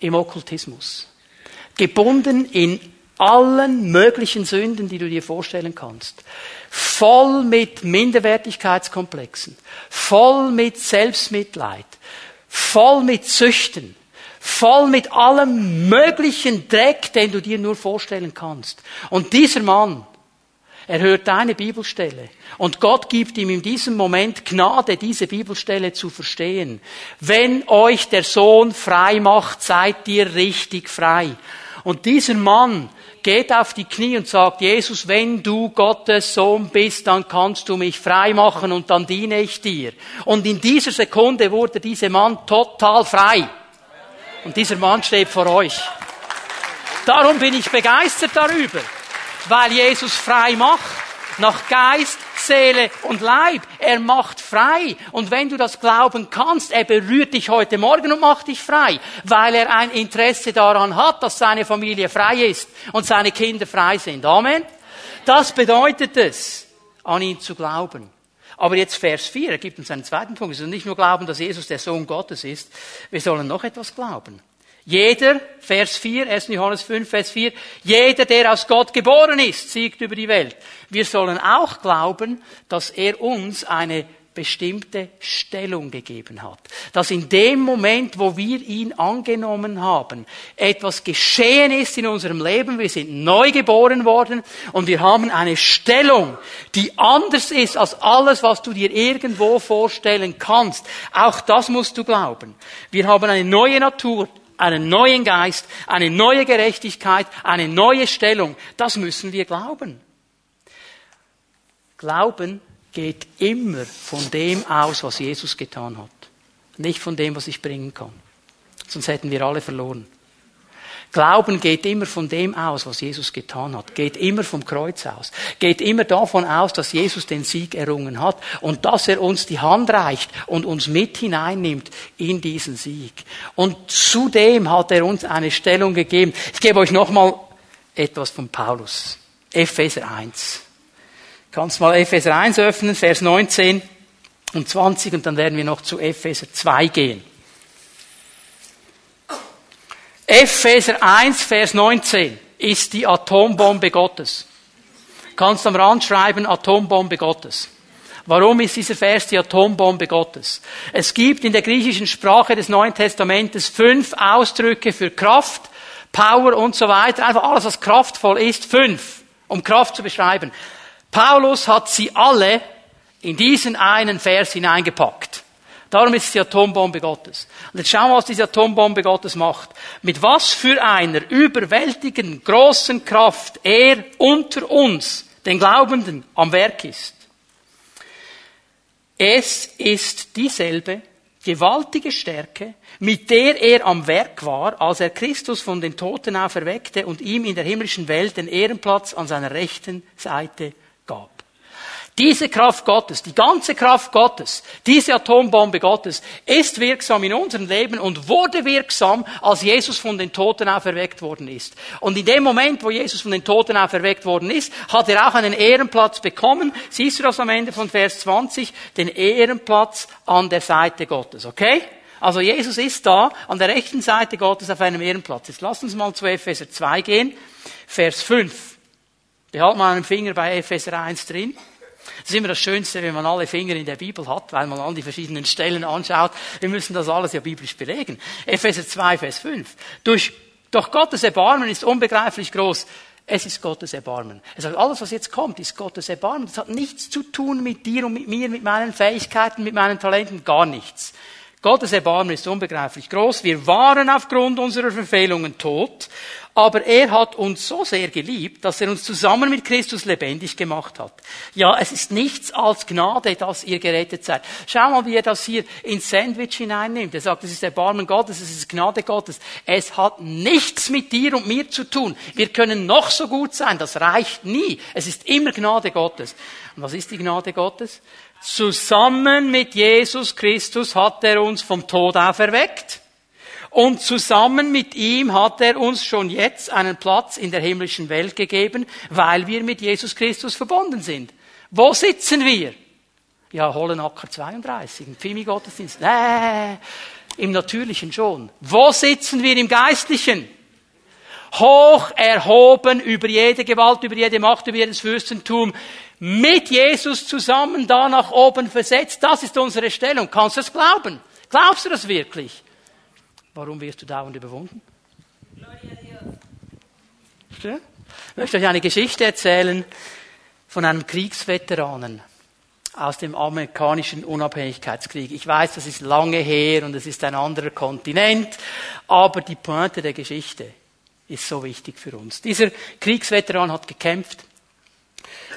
im Okkultismus, gebunden in allen möglichen Sünden, die du dir vorstellen kannst, voll mit Minderwertigkeitskomplexen, voll mit Selbstmitleid, voll mit Süchten, voll mit allem möglichen Dreck, den du dir nur vorstellen kannst. Und dieser Mann er hört deine Bibelstelle. Und Gott gibt ihm in diesem Moment Gnade, diese Bibelstelle zu verstehen. Wenn euch der Sohn frei macht, seid ihr richtig frei. Und dieser Mann geht auf die Knie und sagt, Jesus, wenn du Gottes Sohn bist, dann kannst du mich frei machen und dann diene ich dir. Und in dieser Sekunde wurde dieser Mann total frei. Und dieser Mann steht vor euch. Darum bin ich begeistert darüber weil Jesus frei macht. Nach Geist, Seele und Leib. Er macht frei. Und wenn du das glauben kannst, er berührt dich heute Morgen und macht dich frei, weil er ein Interesse daran hat, dass seine Familie frei ist und seine Kinder frei sind. Amen. Das bedeutet es, an ihn zu glauben. Aber jetzt Vers 4, er gibt uns einen zweiten Punkt. Wir sollen nicht nur glauben, dass Jesus der Sohn Gottes ist, wir sollen noch etwas glauben. Jeder, Vers 4, 1. Johannes 5, Vers 4, jeder, der aus Gott geboren ist, siegt über die Welt. Wir sollen auch glauben, dass er uns eine bestimmte Stellung gegeben hat. Dass in dem Moment, wo wir ihn angenommen haben, etwas geschehen ist in unserem Leben. Wir sind neu geboren worden und wir haben eine Stellung, die anders ist als alles, was du dir irgendwo vorstellen kannst. Auch das musst du glauben. Wir haben eine neue Natur, einen neuen Geist, eine neue Gerechtigkeit, eine neue Stellung. Das müssen wir glauben. Glauben geht immer von dem aus, was Jesus getan hat. Nicht von dem, was ich bringen kann. Sonst hätten wir alle verloren. Glauben geht immer von dem aus, was Jesus getan hat. Geht immer vom Kreuz aus. Geht immer davon aus, dass Jesus den Sieg errungen hat und dass er uns die Hand reicht und uns mit hineinnimmt in diesen Sieg. Und zudem hat er uns eine Stellung gegeben. Ich gebe euch nochmal etwas von Paulus. Epheser 1. Kannst mal Epheser 1 öffnen, Vers 19 und 20 und dann werden wir noch zu Epheser 2 gehen. Epheser 1, Vers 19 ist die Atombombe Gottes. Kannst am Rand schreiben, Atombombe Gottes. Warum ist dieser Vers die Atombombe Gottes? Es gibt in der griechischen Sprache des Neuen Testamentes fünf Ausdrücke für Kraft, Power und so weiter. Einfach alles, was kraftvoll ist, fünf, um Kraft zu beschreiben. Paulus hat sie alle in diesen einen Vers hineingepackt. Darum ist es die Atombombe Gottes. Und jetzt schauen wir, was diese Atombombe Gottes macht. Mit was für einer überwältigenden, großen Kraft er unter uns, den Glaubenden, am Werk ist. Es ist dieselbe gewaltige Stärke, mit der er am Werk war, als er Christus von den Toten auferweckte und ihm in der himmlischen Welt den Ehrenplatz an seiner rechten Seite. Diese Kraft Gottes, die ganze Kraft Gottes, diese Atombombe Gottes ist wirksam in unserem Leben und wurde wirksam, als Jesus von den Toten auferweckt worden ist. Und in dem Moment, wo Jesus von den Toten auferweckt worden ist, hat er auch einen Ehrenplatz bekommen. Siehst du das am Ende von Vers 20? Den Ehrenplatz an der Seite Gottes, okay? Also Jesus ist da an der rechten Seite Gottes auf einem Ehrenplatz. Jetzt lass uns mal zu Epheser 2 gehen, Vers 5. Behalt mal einen Finger bei Epheser 1 drin. Das ist immer das Schönste, wenn man alle Finger in der Bibel hat, weil man all die verschiedenen Stellen anschaut. Wir müssen das alles ja biblisch belegen. Epheser 2, Vers 5. Durch, doch Gottes Erbarmen ist unbegreiflich groß. Es ist Gottes Erbarmen. Er sagt, alles, was jetzt kommt, ist Gottes Erbarmen. Das hat nichts zu tun mit dir und mit mir, mit meinen Fähigkeiten, mit meinen Talenten, gar nichts. Gottes Erbarmen ist unbegreiflich groß. Wir waren aufgrund unserer Verfehlungen tot, aber er hat uns so sehr geliebt, dass er uns zusammen mit Christus lebendig gemacht hat. Ja, es ist nichts als Gnade, dass ihr gerettet seid. Schau mal, wie er das hier ins Sandwich hineinnimmt. Er sagt, es ist Erbarmen Gottes, es ist Gnade Gottes. Es hat nichts mit dir und mir zu tun. Wir können noch so gut sein, das reicht nie. Es ist immer Gnade Gottes. Und was ist die Gnade Gottes? Zusammen mit Jesus Christus hat er uns vom Tod auferweckt. Und zusammen mit ihm hat er uns schon jetzt einen Platz in der himmlischen Welt gegeben, weil wir mit Jesus Christus verbunden sind. Wo sitzen wir? Ja, Hollenacker 32, im Pfimi-Gottesdienst. Nee, im Natürlichen schon. Wo sitzen wir im Geistlichen? Hoch erhoben über jede Gewalt, über jede Macht, über jedes Fürstentum. Mit Jesus zusammen da nach oben versetzt. Das ist unsere Stellung. Kannst du das glauben? Glaubst du das wirklich? Warum wirst du dauernd überwunden? Ich möchte euch eine Geschichte erzählen von einem Kriegsveteranen aus dem amerikanischen Unabhängigkeitskrieg. Ich weiß, das ist lange her und es ist ein anderer Kontinent, aber die Pointe der Geschichte ist so wichtig für uns. Dieser Kriegsveteran hat gekämpft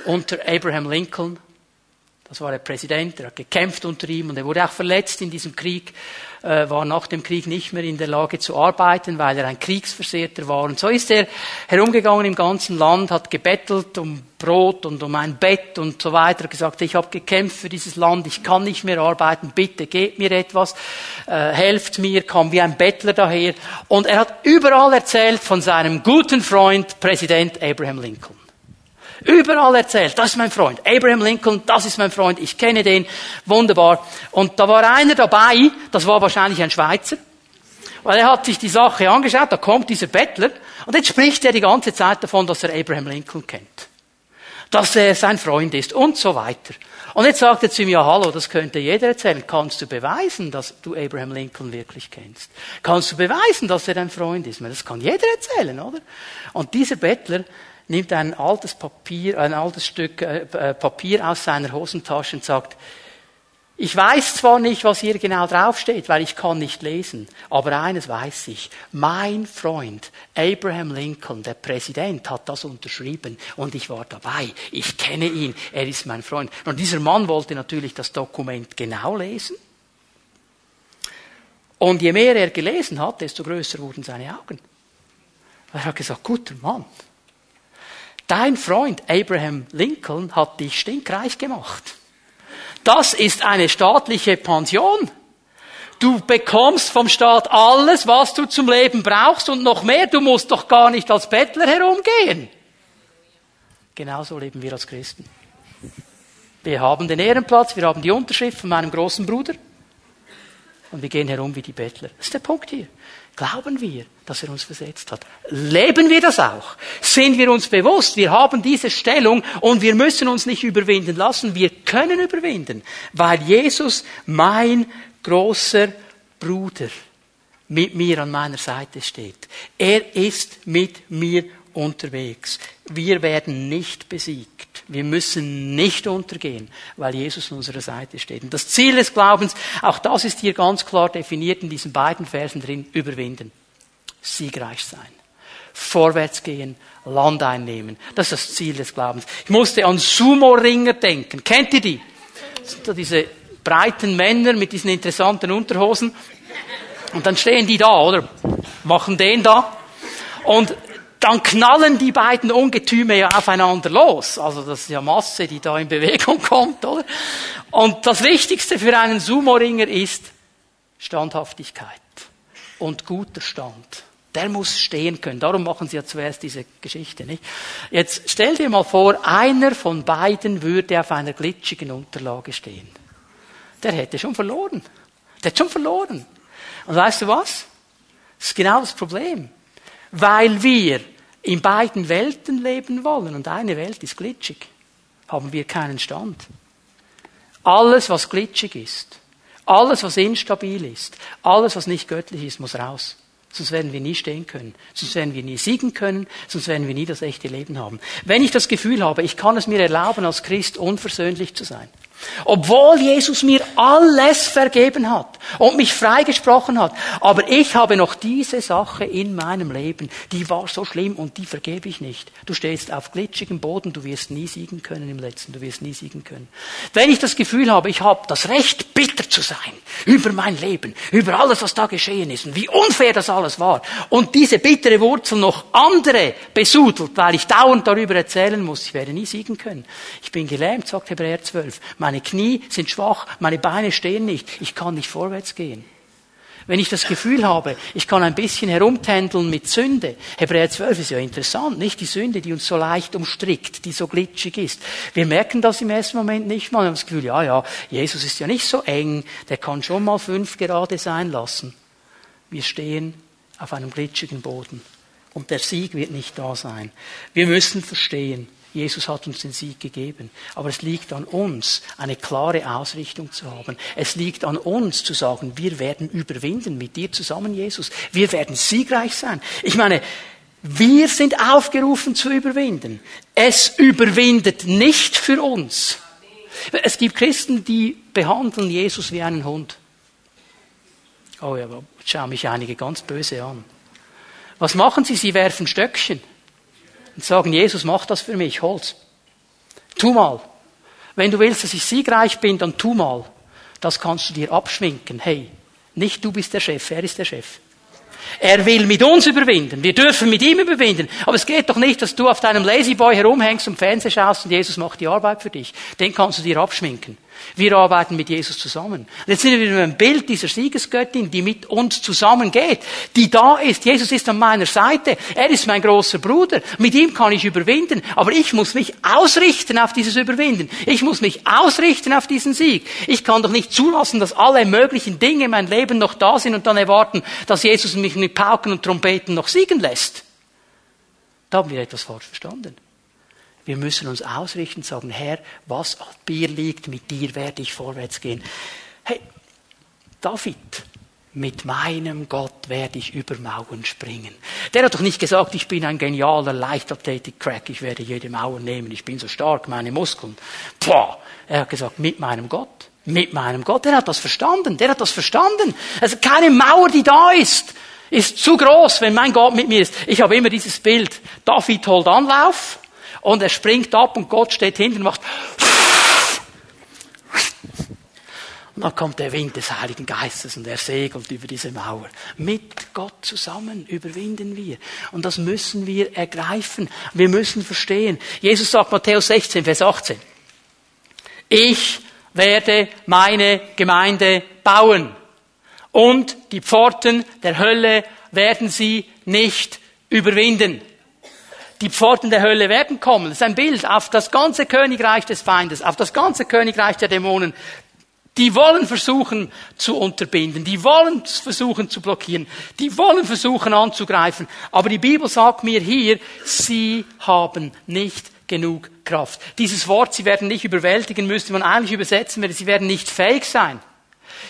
unter Abraham Lincoln. Das war der Präsident, er hat gekämpft unter ihm und er wurde auch verletzt in diesem Krieg äh, war nach dem Krieg nicht mehr in der Lage zu arbeiten, weil er ein Kriegsversehrter war. Und so ist er herumgegangen im ganzen Land, hat gebettelt um Brot und um ein Bett und so weiter, gesagt, ich habe gekämpft für dieses Land, ich kann nicht mehr arbeiten, bitte gebt mir etwas, äh, helft mir, kam wie ein Bettler daher. Und er hat überall erzählt von seinem guten Freund, Präsident Abraham Lincoln. Überall erzählt, das ist mein Freund. Abraham Lincoln, das ist mein Freund, ich kenne den, wunderbar. Und da war einer dabei, das war wahrscheinlich ein Schweizer, weil er hat sich die Sache angeschaut, da kommt dieser Bettler, und jetzt spricht er die ganze Zeit davon, dass er Abraham Lincoln kennt. Dass er sein Freund ist und so weiter. Und jetzt sagt er zu ja hallo, das könnte jeder erzählen. Kannst du beweisen, dass du Abraham Lincoln wirklich kennst? Kannst du beweisen, dass er dein Freund ist? Das kann jeder erzählen, oder? Und dieser Bettler nimmt ein altes Papier, ein altes Stück äh, äh, Papier aus seiner Hosentasche und sagt, ich weiß zwar nicht, was hier genau draufsteht, weil ich kann nicht lesen, aber eines weiß ich. Mein Freund Abraham Lincoln, der Präsident, hat das unterschrieben und ich war dabei. Ich kenne ihn, er ist mein Freund. Und dieser Mann wollte natürlich das Dokument genau lesen. Und je mehr er gelesen hat, desto größer wurden seine Augen. Er hat gesagt, guter Mann, dein Freund Abraham Lincoln hat dich stinkreich gemacht. Das ist eine staatliche Pension. Du bekommst vom Staat alles, was du zum Leben brauchst und noch mehr. Du musst doch gar nicht als Bettler herumgehen. Genauso leben wir als Christen. Wir haben den Ehrenplatz, wir haben die Unterschrift von meinem großen Bruder und wir gehen herum wie die Bettler. Das ist der Punkt hier. Glauben wir, dass er uns versetzt hat? Leben wir das auch? Sind wir uns bewusst, wir haben diese Stellung und wir müssen uns nicht überwinden lassen, wir können überwinden, weil Jesus mein großer Bruder mit mir an meiner Seite steht. Er ist mit mir unterwegs. Wir werden nicht besiegt. Wir müssen nicht untergehen, weil Jesus an unserer Seite steht. Und das Ziel des Glaubens, auch das ist hier ganz klar definiert in diesen beiden Versen drin, überwinden. Siegreich sein. Vorwärts gehen, Land einnehmen. Das ist das Ziel des Glaubens. Ich musste an Sumo-Ringer denken. Kennt ihr die? Diese breiten Männer mit diesen interessanten Unterhosen. Und dann stehen die da, oder? Machen den da. Und dann knallen die beiden Ungetüme ja aufeinander los. Also das ist ja Masse, die da in Bewegung kommt, oder? Und das Wichtigste für einen Sumo-Ringer ist Standhaftigkeit und guter Stand. Der muss stehen können. Darum machen sie ja zuerst diese Geschichte, nicht? Jetzt stell dir mal vor, einer von beiden würde auf einer glitschigen Unterlage stehen der hätte schon verloren. Der hat schon verloren. Und weißt du was? Das ist genau das Problem. Weil wir in beiden Welten leben wollen und eine Welt ist glitschig, haben wir keinen Stand. Alles, was glitschig ist, alles, was instabil ist, alles, was nicht göttlich ist, muss raus. Sonst werden wir nie stehen können. Sonst werden wir nie siegen können. Sonst werden wir nie das echte Leben haben. Wenn ich das Gefühl habe, ich kann es mir erlauben, als Christ unversöhnlich zu sein, obwohl Jesus mir alles vergeben hat und mich freigesprochen hat. Aber ich habe noch diese Sache in meinem Leben, die war so schlimm und die vergebe ich nicht. Du stehst auf glitschigem Boden, du wirst nie siegen können im Letzten, du wirst nie siegen können. Wenn ich das Gefühl habe, ich habe das Recht, bitter zu sein über mein Leben, über alles, was da geschehen ist und wie unfair das alles war und diese bittere Wurzel noch andere besudelt, weil ich dauernd darüber erzählen muss, ich werde nie siegen können. Ich bin gelähmt, sagt Hebräer 12. Meine Knie sind schwach, meine Beine stehen nicht, ich kann nicht vorwärts gehen. Wenn ich das Gefühl habe, ich kann ein bisschen herumtändeln mit Sünde. Hebräer 12 ist ja interessant, nicht? Die Sünde, die uns so leicht umstrickt, die so glitschig ist. Wir merken das im ersten Moment nicht mal. Wir haben das Gefühl, ja, ja, Jesus ist ja nicht so eng, der kann schon mal fünf gerade sein lassen. Wir stehen auf einem glitschigen Boden. Und der Sieg wird nicht da sein. Wir müssen verstehen, Jesus hat uns den Sieg gegeben. Aber es liegt an uns, eine klare Ausrichtung zu haben. Es liegt an uns zu sagen, wir werden überwinden mit dir zusammen, Jesus. Wir werden siegreich sein. Ich meine, wir sind aufgerufen zu überwinden. Es überwindet nicht für uns. Es gibt Christen, die behandeln Jesus wie einen Hund. Oh ja, jetzt schauen mich einige ganz böse an. Was machen sie? Sie werfen Stöckchen und sagen, Jesus, mach das für mich, hol's. Tu mal. Wenn du willst, dass ich siegreich bin, dann tu mal. Das kannst du dir abschminken. Hey, nicht du bist der Chef, er ist der Chef. Er will mit uns überwinden. Wir dürfen mit ihm überwinden. Aber es geht doch nicht, dass du auf deinem Lazyboy herumhängst und Fernseh schaust und Jesus macht die Arbeit für dich. Den kannst du dir abschminken. Wir arbeiten mit Jesus zusammen. Und jetzt sind wir wieder ein Bild dieser Siegesgöttin, die mit uns zusammengeht, die da ist. Jesus ist an meiner Seite. Er ist mein großer Bruder. Mit ihm kann ich überwinden. Aber ich muss mich ausrichten auf dieses Überwinden. Ich muss mich ausrichten auf diesen Sieg. Ich kann doch nicht zulassen, dass alle möglichen Dinge in meinem Leben noch da sind und dann erwarten, dass Jesus mich mit Pauken und Trompeten noch siegen lässt. Da haben wir etwas falsch verstanden. Wir müssen uns ausrichten sagen, Herr, was an mir liegt, mit dir werde ich vorwärts gehen. Hey, David, mit meinem Gott werde ich über Mauern springen. Der hat doch nicht gesagt, ich bin ein genialer Leichtathletik-Crack, ich werde jede Mauer nehmen, ich bin so stark, meine Muskeln. Boah. Er hat gesagt, mit meinem Gott. Mit meinem Gott. Der hat das verstanden. Der hat das verstanden. Also keine Mauer, die da ist, ist zu groß, wenn mein Gott mit mir ist. Ich habe immer dieses Bild. David holt Anlauf und er springt ab und Gott steht hinten und macht Und dann kommt der Wind des Heiligen Geistes und er segelt über diese Mauer. Mit Gott zusammen überwinden wir. Und das müssen wir ergreifen. Wir müssen verstehen. Jesus sagt Matthäus 16, Vers 18. Ich werde meine Gemeinde bauen. Und die Pforten der Hölle werden sie nicht überwinden. Die Pforten der Hölle werden kommen. Das ist ein Bild auf das ganze Königreich des Feindes, auf das ganze Königreich der Dämonen. Die wollen versuchen zu unterbinden, die wollen versuchen zu blockieren, die wollen versuchen anzugreifen. Aber die Bibel sagt mir hier, sie haben nicht genug Kraft. Dieses Wort, sie werden nicht überwältigen, müsste man eigentlich übersetzen, sie werden nicht fähig sein.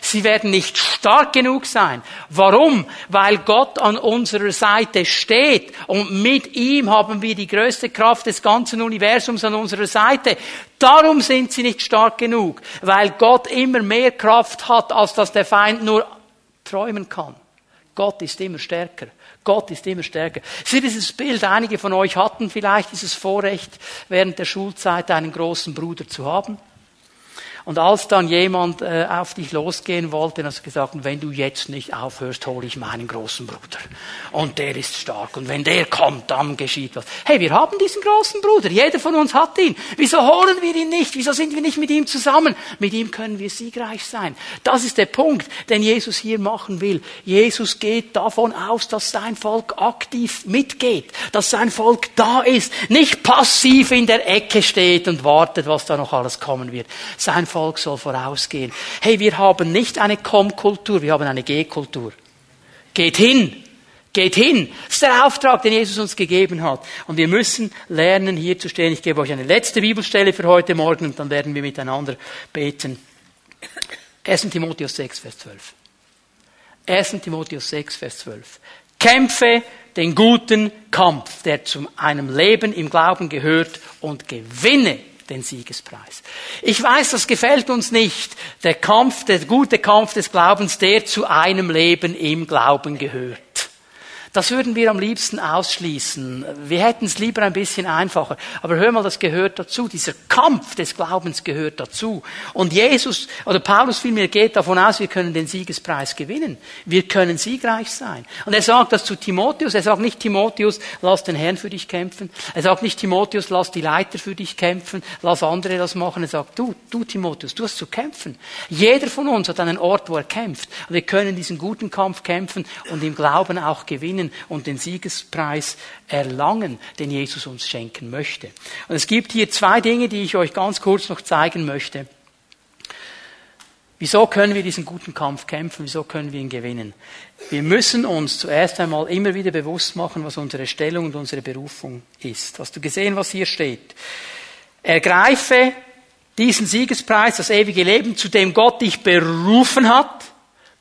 Sie werden nicht stark genug sein. Warum? Weil Gott an unserer Seite steht und mit ihm haben wir die größte Kraft des ganzen Universums an unserer Seite. Darum sind sie nicht stark genug, weil Gott immer mehr Kraft hat, als dass der Feind nur träumen kann. Gott ist immer stärker. Gott ist immer stärker. Sie dieses Bild, einige von euch hatten vielleicht dieses Vorrecht, während der Schulzeit einen großen Bruder zu haben. Und als dann jemand äh, auf dich losgehen wollte, hast du gesagt, wenn du jetzt nicht aufhörst, hole ich meinen großen Bruder. Und der ist stark. Und wenn der kommt, dann geschieht was. Hey, wir haben diesen großen Bruder. Jeder von uns hat ihn. Wieso holen wir ihn nicht? Wieso sind wir nicht mit ihm zusammen? Mit ihm können wir siegreich sein. Das ist der Punkt, den Jesus hier machen will. Jesus geht davon aus, dass sein Volk aktiv mitgeht. Dass sein Volk da ist. Nicht passiv in der Ecke steht und wartet, was da noch alles kommen wird. Sein Volk soll vorausgehen. Hey, wir haben nicht eine Komm-Kultur, wir haben eine Geh-Kultur. Geht hin. Geht hin. Das ist der Auftrag, den Jesus uns gegeben hat. Und wir müssen lernen, hier zu stehen. Ich gebe euch eine letzte Bibelstelle für heute Morgen und dann werden wir miteinander beten. 1. Timotheus 6, Vers 12. 1. Timotheus 6, Vers 12. Kämpfe den guten Kampf, der zu einem Leben im Glauben gehört und gewinne den Siegespreis. Ich weiß, das gefällt uns nicht. Der Kampf, der gute Kampf des Glaubens, der zu einem Leben im Glauben gehört. Das würden wir am liebsten ausschließen. Wir hätten es lieber ein bisschen einfacher. Aber hör mal, das gehört dazu. Dieser Kampf des Glaubens gehört dazu. Und Jesus, oder Paulus vielmehr geht davon aus, wir können den Siegespreis gewinnen. Wir können siegreich sein. Und er sagt das zu Timotheus. Er sagt nicht Timotheus, lass den Herrn für dich kämpfen. Er sagt nicht Timotheus, lass die Leiter für dich kämpfen. Lass andere das machen. Er sagt, du, du Timotheus, du hast zu kämpfen. Jeder von uns hat einen Ort, wo er kämpft. Und wir können diesen guten Kampf kämpfen und im Glauben auch gewinnen gewinnen und den Siegespreis erlangen, den Jesus uns schenken möchte. Und es gibt hier zwei Dinge, die ich euch ganz kurz noch zeigen möchte. Wieso können wir diesen guten Kampf kämpfen? Wieso können wir ihn gewinnen? Wir müssen uns zuerst einmal immer wieder bewusst machen, was unsere Stellung und unsere Berufung ist. Hast du gesehen, was hier steht? Ergreife diesen Siegespreis, das ewige Leben, zu dem Gott dich berufen hat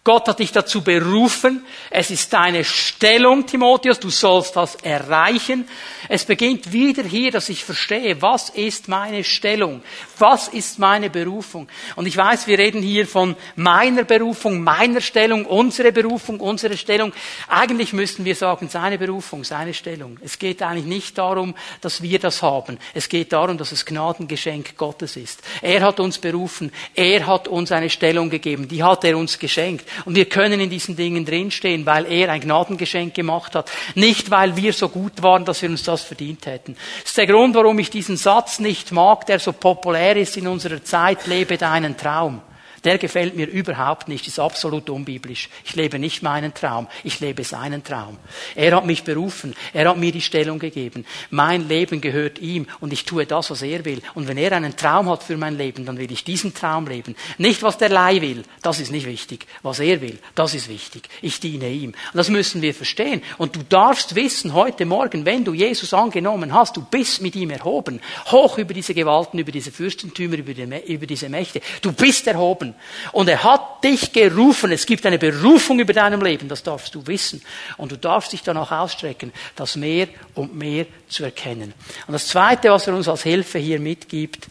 Gott hat dich dazu berufen. Es ist deine Stellung, Timotheus. Du sollst das erreichen. Es beginnt wieder hier, dass ich verstehe, was ist meine Stellung? Was ist meine Berufung? Und ich weiß, wir reden hier von meiner Berufung, meiner Stellung, unsere Berufung, unsere Stellung. Eigentlich müssten wir sagen, seine Berufung, seine Stellung. Es geht eigentlich nicht darum, dass wir das haben. Es geht darum, dass es Gnadengeschenk Gottes ist. Er hat uns berufen. Er hat uns eine Stellung gegeben. Die hat er uns geschenkt. Und wir können in diesen Dingen drinstehen, weil er ein Gnadengeschenk gemacht hat. Nicht, weil wir so gut waren, dass wir uns das verdient hätten. Das ist der Grund, warum ich diesen Satz nicht mag, der so populär ist in unserer Zeit, lebe deinen Traum. Der gefällt mir überhaupt nicht, ist absolut unbiblisch. Ich lebe nicht meinen Traum, ich lebe seinen Traum. Er hat mich berufen, er hat mir die Stellung gegeben. Mein Leben gehört ihm und ich tue das, was er will. Und wenn er einen Traum hat für mein Leben, dann will ich diesen Traum leben. Nicht, was der Leih will, das ist nicht wichtig. Was er will, das ist wichtig. Ich diene ihm. Und das müssen wir verstehen. Und du darfst wissen, heute Morgen, wenn du Jesus angenommen hast, du bist mit ihm erhoben, hoch über diese Gewalten, über diese Fürstentümer, über, die, über diese Mächte. Du bist erhoben. Und er hat dich gerufen. Es gibt eine Berufung über deinem Leben, das darfst du wissen. Und du darfst dich danach ausstrecken, das mehr und mehr zu erkennen. Und das Zweite, was er uns als Hilfe hier mitgibt,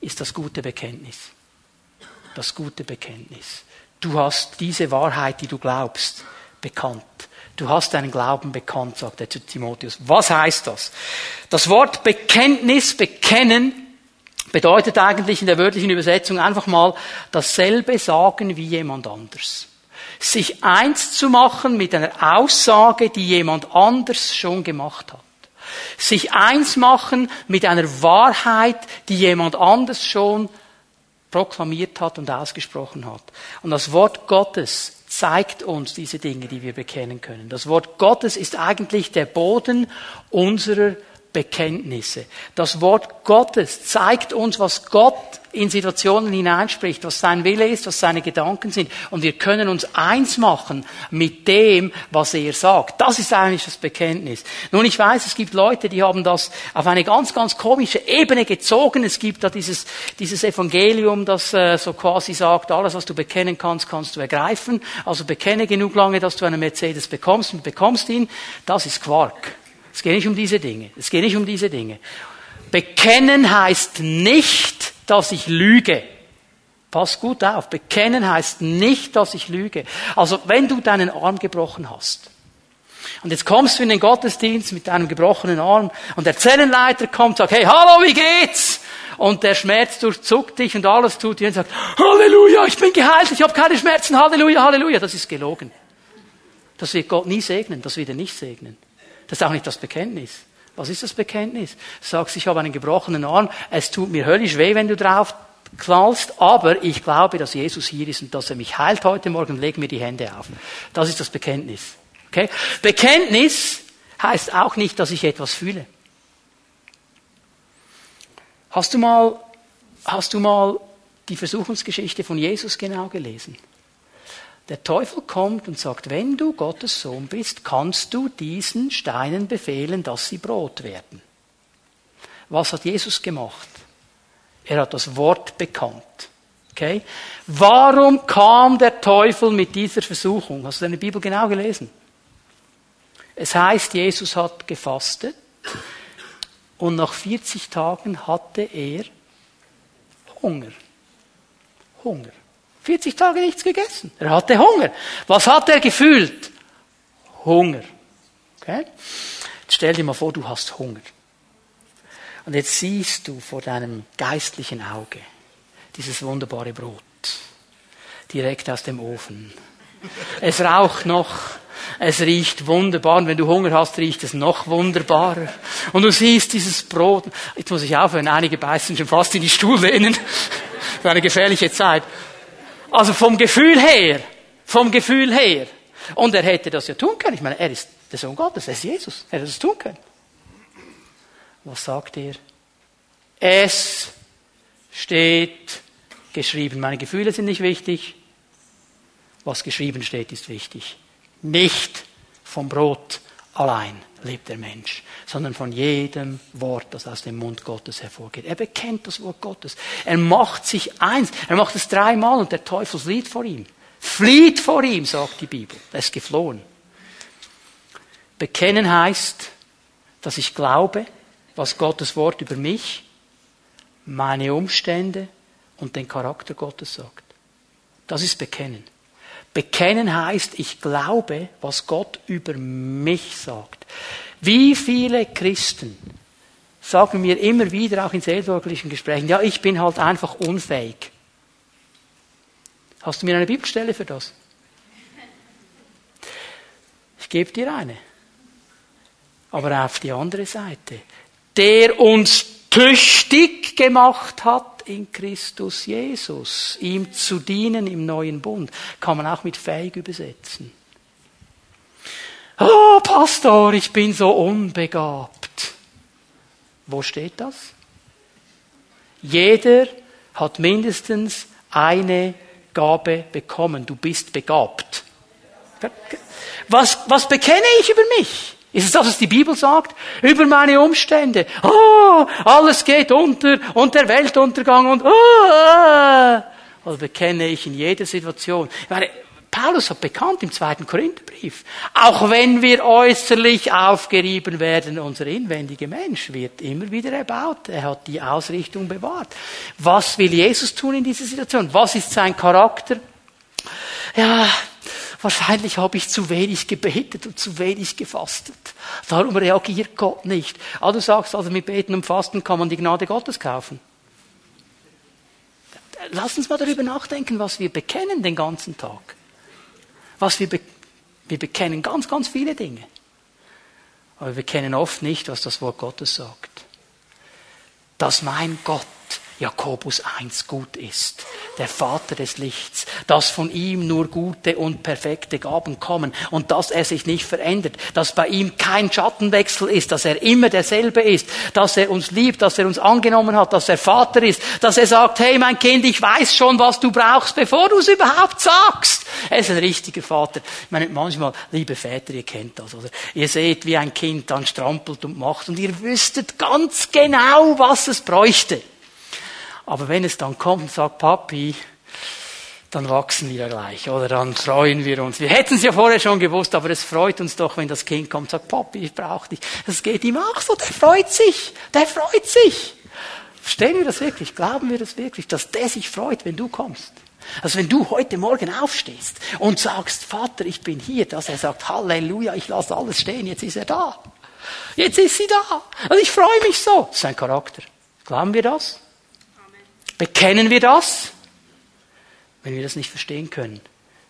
ist das gute Bekenntnis. Das gute Bekenntnis. Du hast diese Wahrheit, die du glaubst, bekannt. Du hast deinen Glauben bekannt, sagt er zu Timotheus. Was heißt das? Das Wort Bekenntnis, bekennen, bedeutet eigentlich in der wörtlichen Übersetzung einfach mal dasselbe sagen wie jemand anders. Sich eins zu machen mit einer Aussage, die jemand anders schon gemacht hat. Sich eins machen mit einer Wahrheit, die jemand anders schon proklamiert hat und ausgesprochen hat. Und das Wort Gottes zeigt uns diese Dinge, die wir bekennen können. Das Wort Gottes ist eigentlich der Boden unserer Bekenntnisse. Das Wort Gottes zeigt uns, was Gott in Situationen hineinspricht, was sein Wille ist, was seine Gedanken sind. Und wir können uns eins machen mit dem, was er sagt. Das ist eigentlich das Bekenntnis. Nun, ich weiß, es gibt Leute, die haben das auf eine ganz, ganz komische Ebene gezogen. Es gibt da dieses, dieses Evangelium, das äh, so quasi sagt, alles, was du bekennen kannst, kannst du ergreifen. Also bekenne genug lange, dass du einen Mercedes bekommst und bekommst ihn. Das ist Quark. Es geht nicht um diese Dinge. Es geht nicht um diese Dinge. Bekennen heißt nicht, dass ich lüge. Pass gut auf. Bekennen heißt nicht, dass ich lüge. Also, wenn du deinen Arm gebrochen hast, und jetzt kommst du in den Gottesdienst mit deinem gebrochenen Arm, und der Zellenleiter kommt und sagt, hey, hallo, wie geht's? Und der Schmerz durchzuckt dich und alles tut dir und sagt, Halleluja, ich bin geheilt, ich habe keine Schmerzen, Halleluja, Halleluja. Das ist gelogen. Das wird Gott nie segnen, das wird er nicht segnen. Das ist auch nicht das Bekenntnis. Was ist das Bekenntnis? Du sagst, ich habe einen gebrochenen Arm, es tut mir höllisch weh, wenn du drauf knallst, aber ich glaube, dass Jesus hier ist und dass er mich heilt heute Morgen, leg mir die Hände auf. Das ist das Bekenntnis. Okay? Bekenntnis heißt auch nicht, dass ich etwas fühle. Hast du mal, hast du mal die Versuchungsgeschichte von Jesus genau gelesen? Der Teufel kommt und sagt, wenn du Gottes Sohn bist, kannst du diesen Steinen befehlen, dass sie Brot werden. Was hat Jesus gemacht? Er hat das Wort bekannt. Okay? Warum kam der Teufel mit dieser Versuchung? Hast du deine Bibel genau gelesen? Es heißt, Jesus hat gefastet und nach 40 Tagen hatte er Hunger. Hunger. 40 Tage nichts gegessen. Er hatte Hunger. Was hat er gefühlt? Hunger. Okay? Jetzt stell dir mal vor, du hast Hunger. Und jetzt siehst du vor deinem geistlichen Auge dieses wunderbare Brot. Direkt aus dem Ofen. Es raucht noch. Es riecht wunderbar. Und wenn du Hunger hast, riecht es noch wunderbarer. Und du siehst dieses Brot. Jetzt muss ich aufhören. Einige beißen schon fast in die Stuhllehnen. Für eine gefährliche Zeit. Also vom Gefühl her, vom Gefühl her. Und er hätte das ja tun können. Ich meine, er ist der Sohn Gottes, er ist Jesus. Er hätte das tun können. Was sagt er? Es steht geschrieben. Meine Gefühle sind nicht wichtig. Was geschrieben steht, ist wichtig. Nicht vom Brot allein lebt der Mensch, sondern von jedem Wort, das aus dem Mund Gottes hervorgeht. Er bekennt das Wort Gottes. Er macht sich eins. Er macht es dreimal und der Teufel flieht vor ihm. Flieht vor ihm, sagt die Bibel. Er ist geflohen. Bekennen heißt, dass ich glaube, was Gottes Wort über mich, meine Umstände und den Charakter Gottes sagt. Das ist Bekennen. Bekennen heißt, ich glaube, was Gott über mich sagt. Wie viele Christen sagen mir immer wieder, auch in seelsorglichen Gesprächen, ja, ich bin halt einfach unfähig. Hast du mir eine Bibelstelle für das? Ich gebe dir eine. Aber auf die andere Seite. Der uns tüchtig gemacht hat in Christus Jesus, ihm zu dienen im neuen Bund, kann man auch mit fähig übersetzen. Oh, Pastor, ich bin so unbegabt. Wo steht das? Jeder hat mindestens eine Gabe bekommen. Du bist begabt. Was, was bekenne ich über mich? Ist es das, was die Bibel sagt? Über meine Umstände. Oh, alles geht unter und der Weltuntergang und oh, also bekenne ich in jeder Situation. Meine, Paulus hat bekannt im zweiten Korintherbrief, auch wenn wir äußerlich aufgerieben werden, unser inwendiger Mensch wird immer wieder erbaut. Er hat die Ausrichtung bewahrt. Was will Jesus tun in dieser Situation? Was ist sein Charakter? Ja, Wahrscheinlich habe ich zu wenig gebetet und zu wenig gefastet. Darum reagiert Gott nicht. Aber ah, du sagst also, mit Beten und Fasten kann man die Gnade Gottes kaufen. lass uns mal darüber nachdenken, was wir bekennen den ganzen Tag. Was wir, be wir bekennen ganz, ganz viele Dinge. Aber wir kennen oft nicht, was das Wort Gottes sagt. Dass mein Gott Jakobus 1 gut ist, der Vater des Lichts, dass von ihm nur gute und perfekte Gaben kommen und dass er sich nicht verändert, dass bei ihm kein Schattenwechsel ist, dass er immer derselbe ist, dass er uns liebt, dass er uns angenommen hat, dass er Vater ist, dass er sagt, hey mein Kind, ich weiß schon, was du brauchst, bevor du es überhaupt sagst. Er ist ein richtiger Vater. Ich meine, manchmal, liebe Väter, ihr kennt das, oder? Ihr seht, wie ein Kind dann strampelt und macht und ihr wüsstet ganz genau, was es bräuchte. Aber wenn es dann kommt und sagt, Papi, dann wachsen wir ja gleich, oder dann freuen wir uns. Wir hätten es ja vorher schon gewusst, aber es freut uns doch, wenn das Kind kommt und sagt, Papi, ich brauche dich. Das geht ihm auch so, der freut sich, der freut sich. Verstehen wir das wirklich? Glauben wir das wirklich, dass der sich freut, wenn du kommst? Also wenn du heute Morgen aufstehst und sagst, Vater, ich bin hier, dass er sagt, Halleluja, ich lasse alles stehen, jetzt ist er da. Jetzt ist sie da. Und ich freue mich so. Sein Charakter. Glauben wir das? Bekennen wir das? Wenn wir das nicht verstehen können,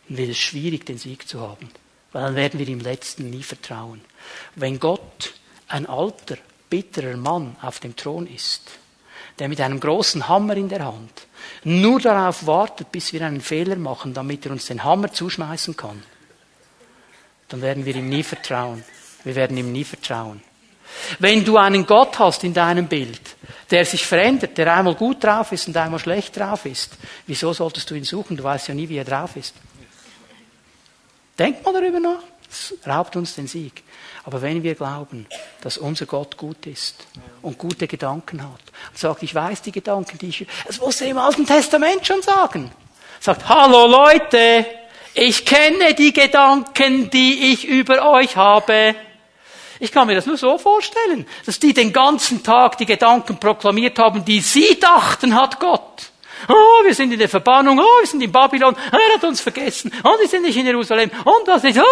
dann wird es schwierig, den Sieg zu haben. Weil dann werden wir im Letzten nie vertrauen. Wenn Gott ein alter, bitterer Mann auf dem Thron ist, der mit einem großen Hammer in der Hand nur darauf wartet, bis wir einen Fehler machen, damit er uns den Hammer zuschmeißen kann, dann werden wir ihm nie vertrauen. Wir werden ihm nie vertrauen. Wenn du einen Gott hast in deinem Bild, der sich verändert, der einmal gut drauf ist und einmal schlecht drauf ist, wieso solltest du ihn suchen? Du weißt ja nie, wie er drauf ist. Denk mal darüber nach. Das raubt uns den Sieg. Aber wenn wir glauben, dass unser Gott gut ist und gute Gedanken hat und sagt, ich weiß die Gedanken, die ich, das muss er im Alten Testament schon sagen. Sagt, hallo Leute, ich kenne die Gedanken, die ich über euch habe. Ich kann mir das nur so vorstellen, dass die den ganzen Tag die Gedanken proklamiert haben, die sie dachten, hat Gott. Oh, wir sind in der Verbannung, oh, wir sind in Babylon, er hat uns vergessen, und wir sind nicht in Jerusalem, und das nicht, und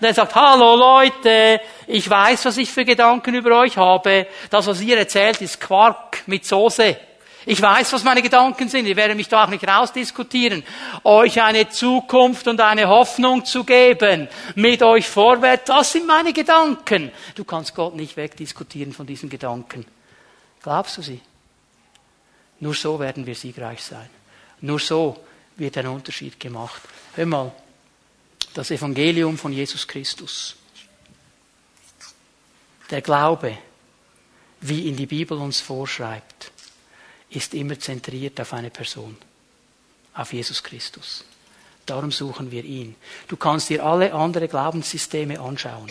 er sagt, hallo Leute, ich weiß, was ich für Gedanken über euch habe, das, was ihr erzählt, ist Quark mit Soße. Ich weiß, was meine Gedanken sind. Ich werde mich da auch nicht rausdiskutieren. Euch eine Zukunft und eine Hoffnung zu geben. Mit euch vorwärts. Das sind meine Gedanken. Du kannst Gott nicht wegdiskutieren von diesen Gedanken. Glaubst du sie? Nur so werden wir siegreich sein. Nur so wird ein Unterschied gemacht. Hör mal, das Evangelium von Jesus Christus. Der Glaube, wie ihn die Bibel uns vorschreibt ist immer zentriert auf eine Person, auf Jesus Christus. Darum suchen wir ihn. Du kannst dir alle anderen Glaubenssysteme anschauen,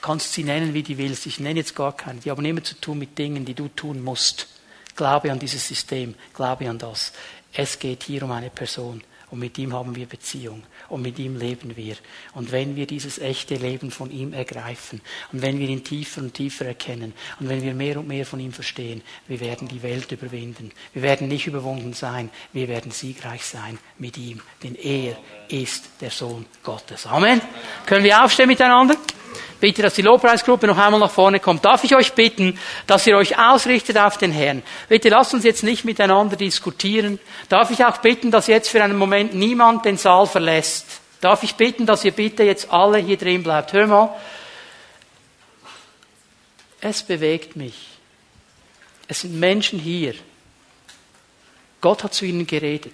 kannst sie nennen, wie du willst. Ich nenne jetzt gar keine. Die haben immer zu tun mit Dingen, die du tun musst. Glaube an dieses System, glaube an das. Es geht hier um eine Person und mit ihm haben wir Beziehung und mit ihm leben wir. Und wenn wir dieses echte Leben von ihm ergreifen und wenn wir ihn tiefer und tiefer erkennen und wenn wir mehr und mehr von ihm verstehen, wir werden die Welt überwinden. Wir werden nicht überwunden sein, wir werden siegreich sein mit ihm, denn er ist der Sohn Gottes. Amen. Können wir aufstehen miteinander? Bitte, dass die Lobpreisgruppe noch einmal nach vorne kommt. Darf ich euch bitten, dass ihr euch ausrichtet auf den Herrn? Bitte lasst uns jetzt nicht miteinander diskutieren. Darf ich auch bitten, dass jetzt für einen Moment niemand den Saal verlässt? Darf ich bitten, dass ihr bitte jetzt alle hier drin bleibt? Hör mal. Es bewegt mich. Es sind Menschen hier. Gott hat zu ihnen geredet.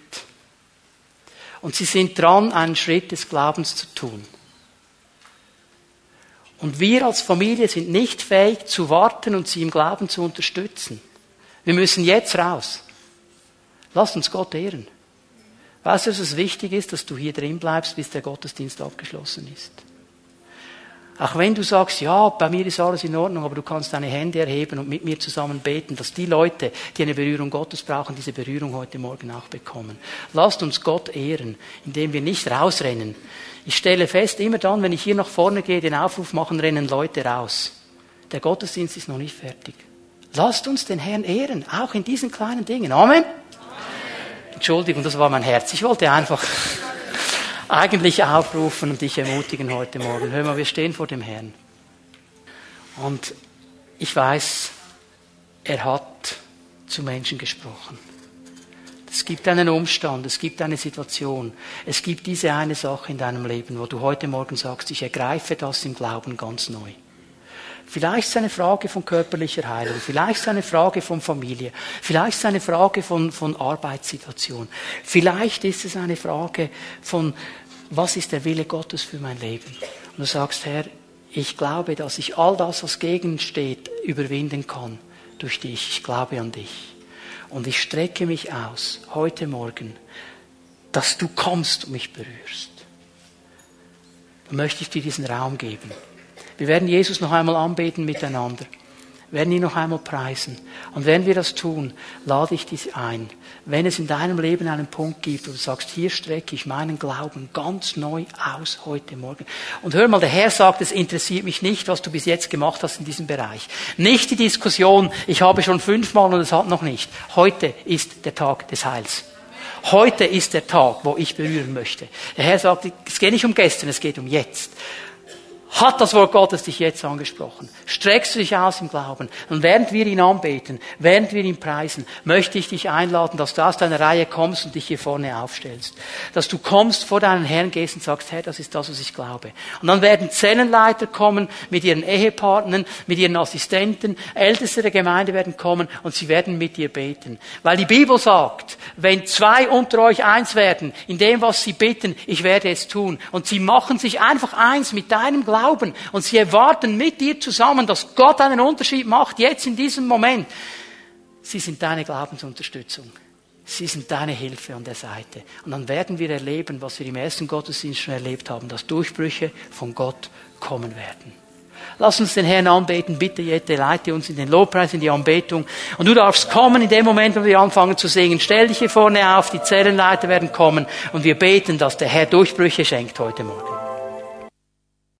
Und sie sind dran, einen Schritt des Glaubens zu tun. Und wir als Familie sind nicht fähig zu warten und sie im Glauben zu unterstützen. Wir müssen jetzt raus. Lass uns Gott ehren. Weißt du, dass es wichtig ist, dass du hier drin bleibst, bis der Gottesdienst abgeschlossen ist? Auch wenn du sagst, ja, bei mir ist alles in Ordnung, aber du kannst deine Hände erheben und mit mir zusammen beten, dass die Leute, die eine Berührung Gottes brauchen, diese Berührung heute Morgen auch bekommen. Lasst uns Gott ehren, indem wir nicht rausrennen, ich stelle fest, immer dann, wenn ich hier nach vorne gehe, den Aufruf machen, rennen Leute raus. Der Gottesdienst ist noch nicht fertig. Lasst uns den Herrn ehren, auch in diesen kleinen Dingen. Amen. Entschuldigung, das war mein Herz. Ich wollte einfach eigentlich aufrufen und dich ermutigen heute Morgen. Hör mal, wir stehen vor dem Herrn. Und ich weiß, er hat zu Menschen gesprochen. Es gibt einen Umstand, es gibt eine Situation, es gibt diese eine Sache in deinem Leben, wo du heute Morgen sagst, ich ergreife das im Glauben ganz neu. Vielleicht ist eine Frage von körperlicher Heilung, vielleicht ist eine Frage von Familie, vielleicht ist eine Frage von, von Arbeitssituation, vielleicht ist es eine Frage von, was ist der Wille Gottes für mein Leben? Und du sagst, Herr, ich glaube, dass ich all das, was gegensteht, überwinden kann durch dich. Ich glaube an dich. Und ich strecke mich aus, heute Morgen, dass du kommst und mich berührst. Dann möchte ich dir diesen Raum geben. Wir werden Jesus noch einmal anbeten miteinander. Werden ihn noch einmal preisen. Und wenn wir das tun, lade ich dich ein. Wenn es in deinem Leben einen Punkt gibt, wo du sagst, hier strecke ich meinen Glauben ganz neu aus heute Morgen. Und hör mal, der Herr sagt, es interessiert mich nicht, was du bis jetzt gemacht hast in diesem Bereich. Nicht die Diskussion, ich habe schon fünfmal und es hat noch nicht. Heute ist der Tag des Heils. Heute ist der Tag, wo ich berühren möchte. Der Herr sagt, es geht nicht um gestern, es geht um jetzt. Hat das Wort Gottes dich jetzt angesprochen? Streckst du dich aus im Glauben? Und während wir ihn anbeten, während wir ihn preisen, möchte ich dich einladen, dass du aus deiner Reihe kommst und dich hier vorne aufstellst. Dass du kommst, vor deinen Herrn gehst und sagst, Herr, das ist das, was ich glaube. Und dann werden Zellenleiter kommen mit ihren Ehepartnern, mit ihren Assistenten, Älteste der Gemeinde werden kommen und sie werden mit dir beten. Weil die Bibel sagt, wenn zwei unter euch eins werden, in dem, was sie bitten, ich werde es tun. Und sie machen sich einfach eins mit deinem Glauben glauben und sie erwarten mit dir zusammen, dass Gott einen Unterschied macht, jetzt in diesem Moment. Sie sind deine Glaubensunterstützung. Sie sind deine Hilfe an der Seite. Und dann werden wir erleben, was wir im ersten Gottesdienst schon erlebt haben, dass Durchbrüche von Gott kommen werden. Lass uns den Herrn anbeten. Bitte, Jette, leite uns in den Lobpreis, in die Anbetung. Und du darfst kommen in dem Moment, wo wir anfangen zu singen. Stell dich hier vorne auf, die Zellenleiter werden kommen und wir beten, dass der Herr Durchbrüche schenkt heute Morgen.